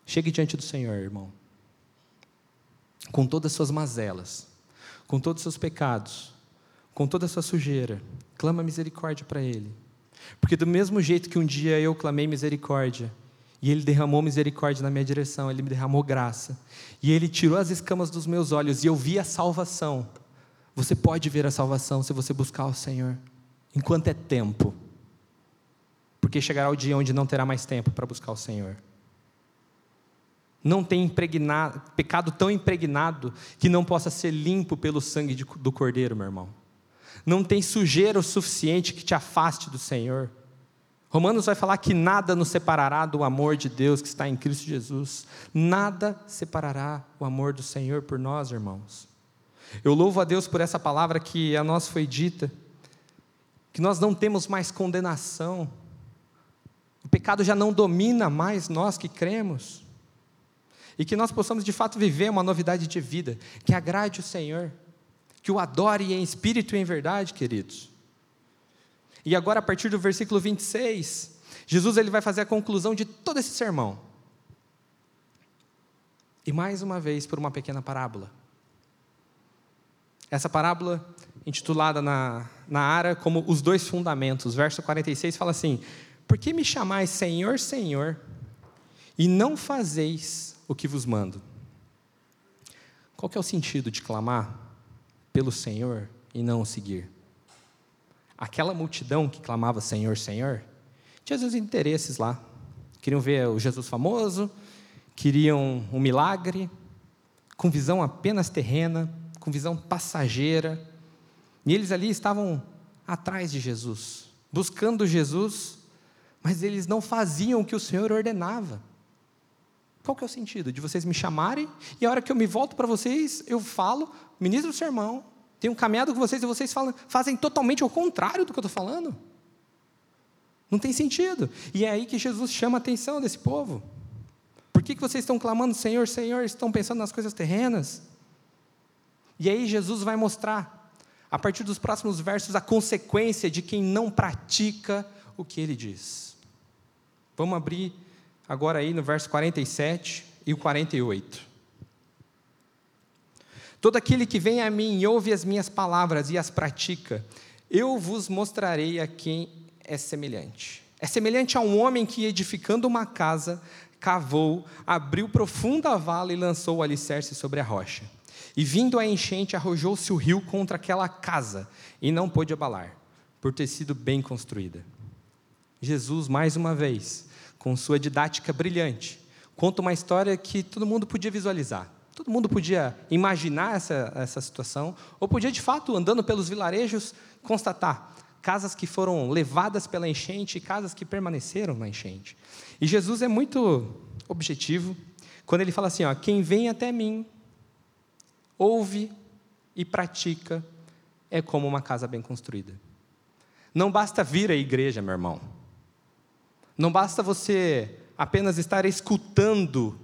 Chegue diante do Senhor, irmão, com todas as suas mazelas, com todos os seus pecados, com toda a sua sujeira, clama misericórdia para Ele. Porque, do mesmo jeito que um dia eu clamei misericórdia, e Ele derramou misericórdia na minha direção, Ele me derramou graça, e Ele tirou as escamas dos meus olhos, e eu vi a salvação. Você pode ver a salvação se você buscar o Senhor, enquanto é tempo. Porque chegará o dia onde não terá mais tempo para buscar o Senhor. Não tem pecado tão impregnado que não possa ser limpo pelo sangue de, do Cordeiro, meu irmão. Não tem sujeira o suficiente que te afaste do Senhor. Romanos vai falar que nada nos separará do amor de Deus que está em Cristo Jesus. Nada separará o amor do Senhor por nós, irmãos. Eu louvo a Deus por essa palavra que a nós foi dita, que nós não temos mais condenação, o pecado já não domina mais nós que cremos, e que nós possamos de fato viver uma novidade de vida, que agrade o Senhor, que o adore em espírito e em verdade, queridos. E agora, a partir do versículo 26, Jesus ele vai fazer a conclusão de todo esse sermão. E mais uma vez, por uma pequena parábola. Essa parábola, intitulada na, na Ara como Os Dois Fundamentos, verso 46, fala assim: Por que me chamais Senhor, Senhor, e não fazeis o que vos mando? Qual é o sentido de clamar pelo Senhor e não o seguir? Aquela multidão que clamava Senhor, Senhor, tinha seus interesses lá. Queriam ver o Jesus famoso, queriam um milagre, com visão apenas terrena, com visão passageira. E eles ali estavam atrás de Jesus, buscando Jesus, mas eles não faziam o que o Senhor ordenava. Qual que é o sentido? De vocês me chamarem e a hora que eu me volto para vocês, eu falo, ministro do sermão, tenho caminhado com vocês e vocês falam, fazem totalmente ao contrário do que eu estou falando. Não tem sentido. E é aí que Jesus chama a atenção desse povo. Por que, que vocês estão clamando, Senhor, Senhor, estão pensando nas coisas terrenas? E aí Jesus vai mostrar, a partir dos próximos versos, a consequência de quem não pratica o que ele diz. Vamos abrir agora aí no verso 47 e o 48. Todo aquele que vem a mim e ouve as minhas palavras e as pratica, eu vos mostrarei a quem é semelhante. É semelhante a um homem que, edificando uma casa, cavou, abriu profunda vala e lançou o alicerce sobre a rocha. E vindo a enchente, arrojou-se o rio contra aquela casa e não pôde abalar, por ter sido bem construída. Jesus, mais uma vez, com sua didática brilhante, conta uma história que todo mundo podia visualizar. Todo mundo podia imaginar essa, essa situação, ou podia, de fato, andando pelos vilarejos, constatar casas que foram levadas pela enchente e casas que permaneceram na enchente. E Jesus é muito objetivo quando ele fala assim: ó, quem vem até mim ouve e pratica, é como uma casa bem construída. Não basta vir à igreja, meu irmão. Não basta você apenas estar escutando,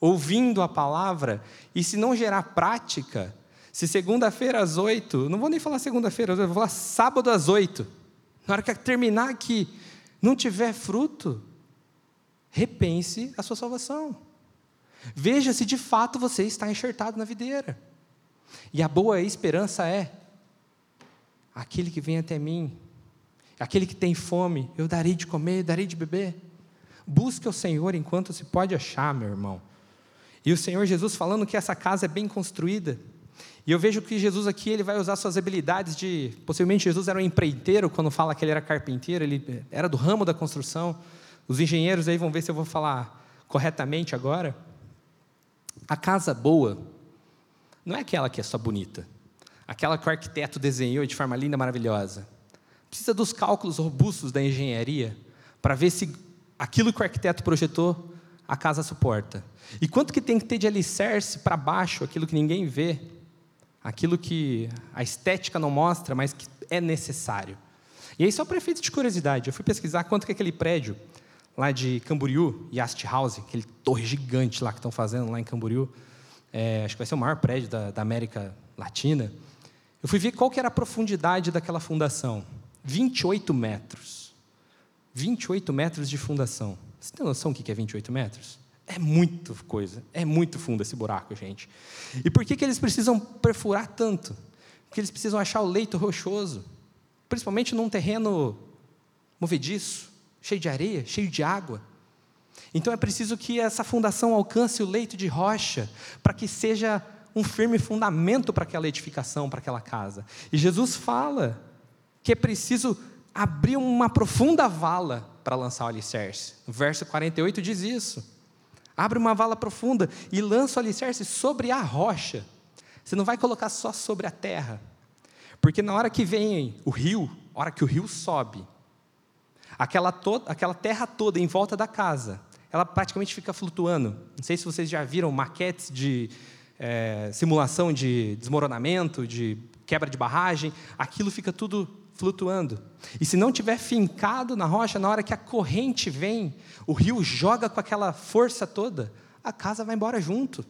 ouvindo a palavra, e se não gerar prática, se segunda-feira às oito, não vou nem falar segunda-feira, vou falar sábado às oito, na hora que terminar aqui, não tiver fruto, repense a sua salvação. Veja se de fato você está enxertado na videira. E a boa esperança é aquele que vem até mim, aquele que tem fome, eu darei de comer, darei de beber. Busque o Senhor enquanto se pode achar, meu irmão. E o Senhor Jesus falando que essa casa é bem construída. E eu vejo que Jesus aqui ele vai usar suas habilidades de. Possivelmente Jesus era um empreiteiro, quando fala que ele era carpinteiro, ele era do ramo da construção. Os engenheiros aí vão ver se eu vou falar corretamente agora. A casa boa não é aquela que é só bonita, aquela que o arquiteto desenhou de forma linda, maravilhosa. Precisa dos cálculos robustos da engenharia para ver se aquilo que o arquiteto projetou a casa suporta. E quanto que tem que ter de alicerce para baixo, aquilo que ninguém vê, aquilo que a estética não mostra, mas que é necessário. E aí, só para efeito de curiosidade, eu fui pesquisar quanto que aquele prédio lá de Camboriú, Yast House, aquele torre gigante lá que estão fazendo lá em Camboriú, é, acho que vai ser o maior prédio da, da, América Latina. Eu fui ver qual que era a profundidade daquela fundação. 28 metros. 28 metros de fundação. Você tem noção do que é 28 metros? É muito coisa, é muito fundo esse buraco, gente. E por que, que eles precisam perfurar tanto? Porque eles precisam achar o leito rochoso, principalmente num terreno movediço, cheio de areia, cheio de água. Então é preciso que essa fundação alcance o leito de rocha, para que seja um firme fundamento para aquela edificação, para aquela casa. E Jesus fala que é preciso abrir uma profunda vala para lançar o alicerce. O verso 48 diz isso. Abre uma vala profunda e lança o alicerce sobre a rocha. Você não vai colocar só sobre a terra. Porque na hora que vem o rio, na hora que o rio sobe, aquela, to aquela terra toda em volta da casa, ela praticamente fica flutuando. Não sei se vocês já viram maquetes de é, simulação de desmoronamento, de quebra de barragem, aquilo fica tudo flutuando. E se não tiver fincado na rocha, na hora que a corrente vem, o rio joga com aquela força toda, a casa vai embora junto,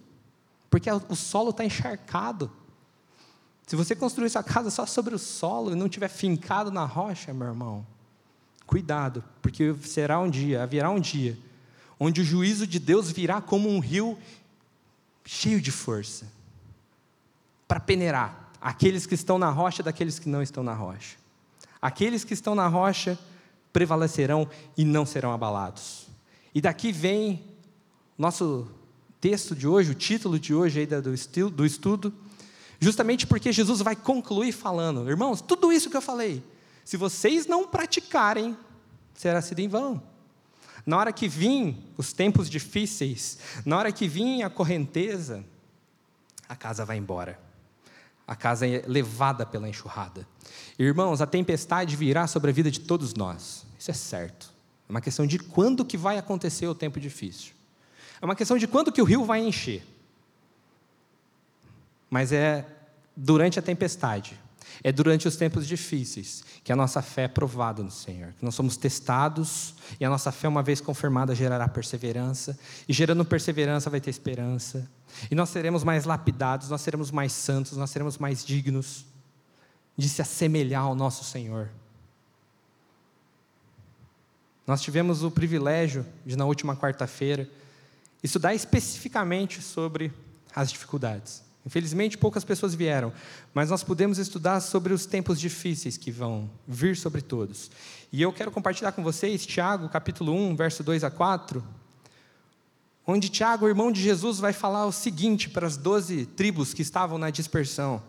porque o solo está encharcado. Se você construir sua casa só sobre o solo e não tiver fincado na rocha, meu irmão, cuidado, porque será um dia, haverá um dia, onde o juízo de Deus virá como um rio cheio de força para peneirar aqueles que estão na rocha daqueles que não estão na rocha. Aqueles que estão na rocha prevalecerão e não serão abalados. E daqui vem nosso texto de hoje, o título de hoje aí do estudo, justamente porque Jesus vai concluir falando: irmãos, tudo isso que eu falei, se vocês não praticarem, será sido em vão. Na hora que vim os tempos difíceis, na hora que vim a correnteza, a casa vai embora. A casa é levada pela enxurrada. Irmãos, a tempestade virá sobre a vida de todos nós. Isso é certo. É uma questão de quando que vai acontecer o tempo difícil. É uma questão de quando que o rio vai encher. Mas é durante a tempestade, é durante os tempos difíceis que a nossa fé é provada no Senhor, que nós somos testados e a nossa fé, uma vez confirmada, gerará perseverança, e gerando perseverança vai ter esperança, e nós seremos mais lapidados, nós seremos mais santos, nós seremos mais dignos de se assemelhar ao nosso Senhor. Nós tivemos o privilégio de, na última quarta-feira, estudar especificamente sobre as dificuldades. Infelizmente, poucas pessoas vieram, mas nós pudemos estudar sobre os tempos difíceis que vão vir sobre todos. E eu quero compartilhar com vocês Tiago, capítulo 1, verso 2 a 4, onde Tiago, irmão de Jesus, vai falar o seguinte para as doze tribos que estavam na dispersão,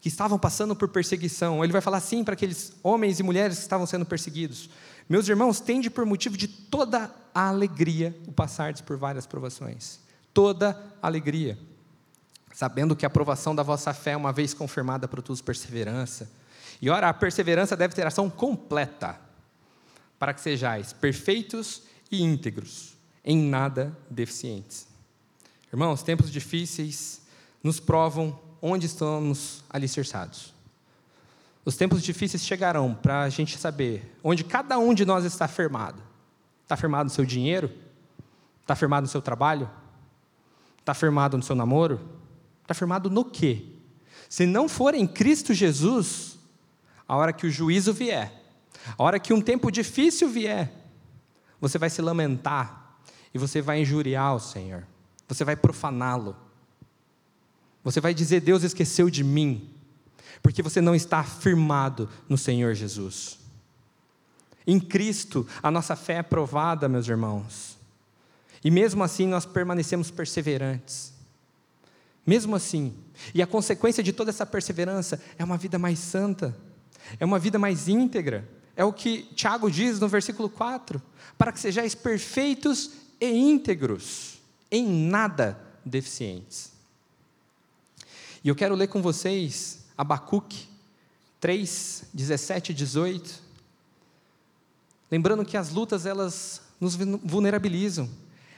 que estavam passando por perseguição. Ele vai falar assim para aqueles homens e mulheres que estavam sendo perseguidos: Meus irmãos, tende por motivo de toda a alegria o passardes por várias provações. Toda alegria sabendo que a aprovação da vossa fé, uma vez confirmada, produz perseverança. E ora, a perseverança deve ter ação completa, para que sejais perfeitos e íntegros, em nada deficientes. Irmãos, tempos difíceis nos provam onde estamos alicerçados. Os tempos difíceis chegarão para a gente saber onde cada um de nós está firmado. Está firmado no seu dinheiro? Está firmado no seu trabalho? Está firmado no seu namoro? Está firmado no quê? Se não for em Cristo Jesus, a hora que o juízo vier, a hora que um tempo difícil vier, você vai se lamentar e você vai injuriar o Senhor, você vai profaná-lo, você vai dizer: Deus esqueceu de mim. porque você não está firmado no Senhor Jesus. Em Cristo, a nossa fé é provada, meus irmãos. E mesmo assim, nós permanecemos perseverantes. Mesmo assim. E a consequência de toda essa perseverança é uma vida mais santa, é uma vida mais íntegra. É o que Tiago diz no versículo 4: para que sejais perfeitos e íntegros, em nada deficientes. E eu quero ler com vocês Abacuque 3, 17 e 18. Lembrando que as lutas, elas nos vulnerabilizam,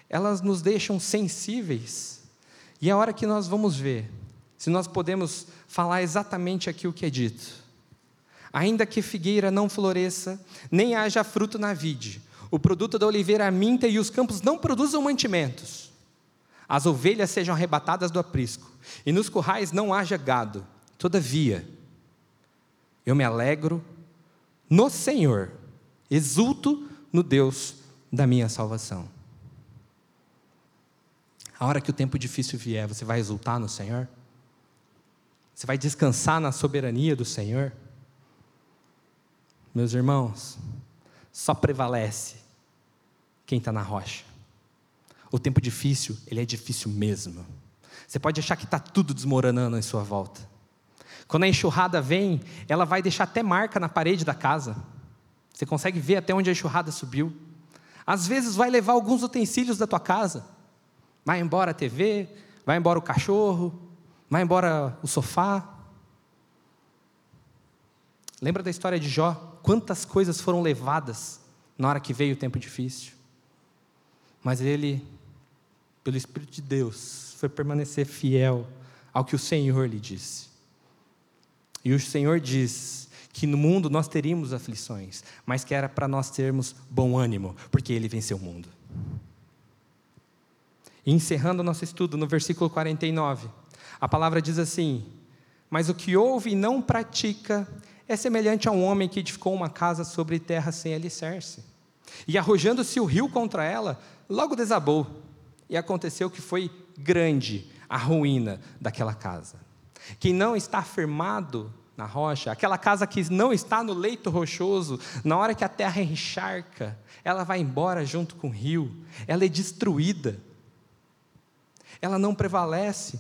elas nos deixam sensíveis. E é a hora que nós vamos ver se nós podemos falar exatamente aquilo que é dito. Ainda que figueira não floresça, nem haja fruto na vide, o produto da oliveira minta e os campos não produzam mantimentos, as ovelhas sejam arrebatadas do aprisco, e nos currais não haja gado, todavia, eu me alegro no Senhor, exulto no Deus da minha salvação. A hora que o tempo difícil vier, você vai exultar no Senhor? Você vai descansar na soberania do Senhor? Meus irmãos, só prevalece quem está na rocha. O tempo difícil, ele é difícil mesmo. Você pode achar que está tudo desmoronando em sua volta. Quando a enxurrada vem, ela vai deixar até marca na parede da casa. Você consegue ver até onde a enxurrada subiu. Às vezes vai levar alguns utensílios da tua casa. Vai embora a TV, vai embora o cachorro, vai embora o sofá. Lembra da história de Jó? Quantas coisas foram levadas na hora que veio o tempo difícil. Mas ele, pelo Espírito de Deus, foi permanecer fiel ao que o Senhor lhe disse. E o Senhor diz que no mundo nós teríamos aflições, mas que era para nós termos bom ânimo, porque ele venceu o mundo. E encerrando o nosso estudo no versículo 49, a palavra diz assim: Mas o que ouve e não pratica é semelhante a um homem que edificou uma casa sobre terra sem alicerce. E arrojando-se o rio contra ela, logo desabou. E aconteceu que foi grande a ruína daquela casa. Quem não está firmado na rocha, aquela casa que não está no leito rochoso, na hora que a terra encharca, ela vai embora junto com o rio, ela é destruída ela não prevalece.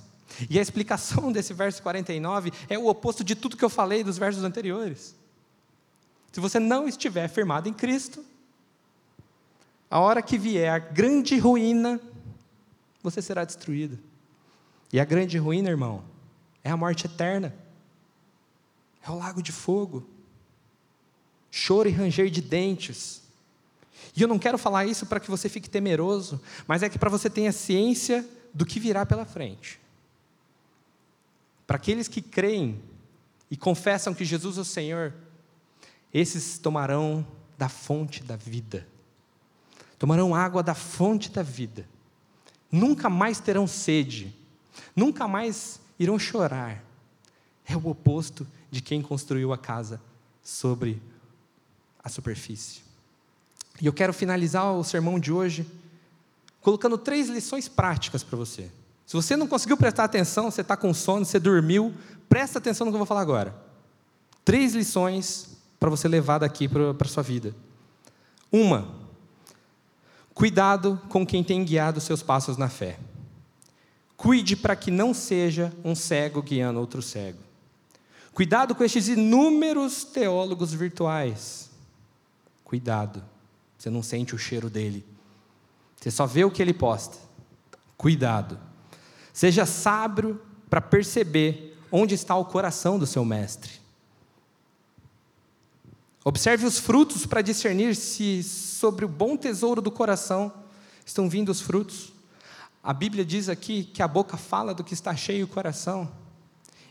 E a explicação desse verso 49 é o oposto de tudo que eu falei dos versos anteriores. Se você não estiver firmado em Cristo, a hora que vier a grande ruína, você será destruído. E a grande ruína, irmão, é a morte eterna. É o lago de fogo. Choro e ranger de dentes. E eu não quero falar isso para que você fique temeroso, mas é que para você tenha ciência do que virá pela frente. Para aqueles que creem e confessam que Jesus é o Senhor, esses tomarão da fonte da vida. Tomarão água da fonte da vida. Nunca mais terão sede. Nunca mais irão chorar. É o oposto de quem construiu a casa sobre a superfície. E eu quero finalizar o sermão de hoje colocando três lições práticas para você. Se você não conseguiu prestar atenção, você está com sono, você dormiu, presta atenção no que eu vou falar agora. Três lições para você levar daqui para a sua vida. Uma, cuidado com quem tem guiado seus passos na fé. Cuide para que não seja um cego guiando outro cego. Cuidado com estes inúmeros teólogos virtuais. Cuidado, você não sente o cheiro dele. Você só vê o que ele posta. Cuidado. Seja sábio para perceber onde está o coração do seu mestre. Observe os frutos para discernir se sobre o bom tesouro do coração estão vindo os frutos. A Bíblia diz aqui que a boca fala do que está cheio o coração.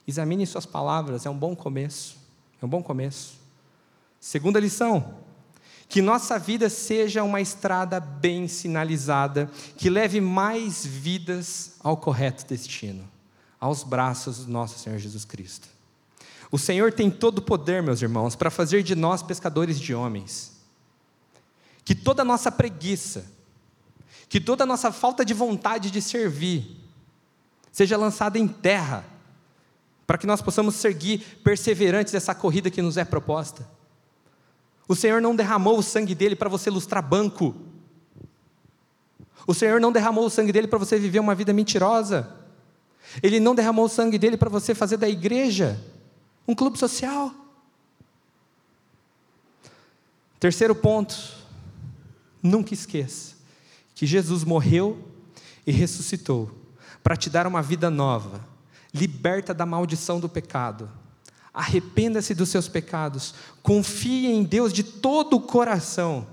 Examine suas palavras, é um bom começo. É um bom começo. Segunda lição: que nossa vida seja uma estrada bem sinalizada, que leve mais vidas ao correto destino, aos braços do nosso Senhor Jesus Cristo. O Senhor tem todo o poder, meus irmãos, para fazer de nós pescadores de homens. Que toda a nossa preguiça, que toda a nossa falta de vontade de servir, seja lançada em terra, para que nós possamos seguir perseverantes nessa corrida que nos é proposta. O Senhor não derramou o sangue dele para você lustrar banco. O Senhor não derramou o sangue dele para você viver uma vida mentirosa. Ele não derramou o sangue dele para você fazer da igreja um clube social. Terceiro ponto, nunca esqueça que Jesus morreu e ressuscitou para te dar uma vida nova, liberta da maldição do pecado. Arrependa-se dos seus pecados, confie em Deus de todo o coração,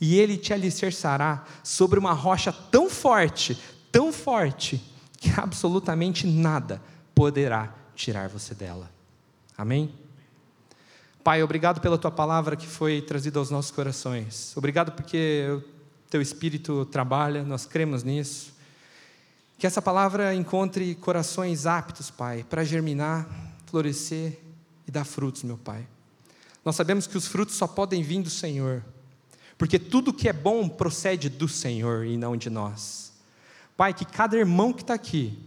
e Ele te alicerçará sobre uma rocha tão forte, tão forte, que absolutamente nada poderá tirar você dela. Amém? Pai, obrigado pela tua palavra que foi trazida aos nossos corações. Obrigado porque o teu espírito trabalha, nós cremos nisso. Que essa palavra encontre corações aptos, Pai, para germinar, florescer e dar frutos, meu Pai. Nós sabemos que os frutos só podem vir do Senhor, porque tudo que é bom procede do Senhor e não de nós. Pai, que cada irmão que está aqui,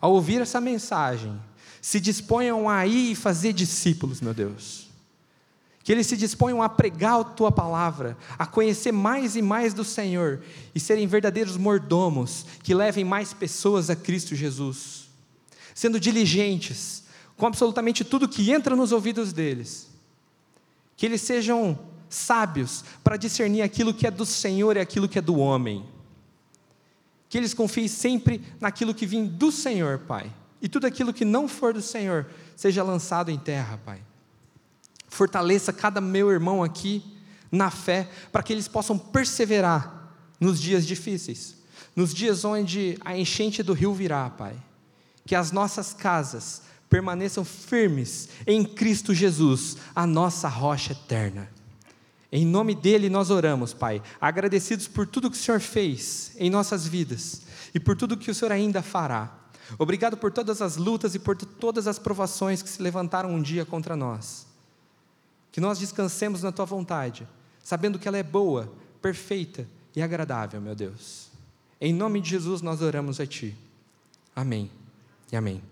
ao ouvir essa mensagem, se disponham a ir e fazer discípulos, meu Deus. Que eles se disponham a pregar a tua palavra, a conhecer mais e mais do Senhor e serem verdadeiros mordomos que levem mais pessoas a Cristo Jesus, sendo diligentes com absolutamente tudo que entra nos ouvidos deles. Que eles sejam sábios para discernir aquilo que é do Senhor e aquilo que é do homem. Que eles confiem sempre naquilo que vem do Senhor, Pai e tudo aquilo que não for do Senhor seja lançado em terra, Pai. Fortaleça cada meu irmão aqui na fé, para que eles possam perseverar nos dias difíceis, nos dias onde a enchente do rio virá, Pai. Que as nossas casas permaneçam firmes em Cristo Jesus, a nossa rocha eterna. Em nome dele nós oramos, Pai, agradecidos por tudo que o Senhor fez em nossas vidas e por tudo que o Senhor ainda fará. Obrigado por todas as lutas e por todas as provações que se levantaram um dia contra nós. Que nós descansemos na tua vontade, sabendo que ela é boa, perfeita e agradável, meu Deus. Em nome de Jesus nós oramos a ti. Amém e amém.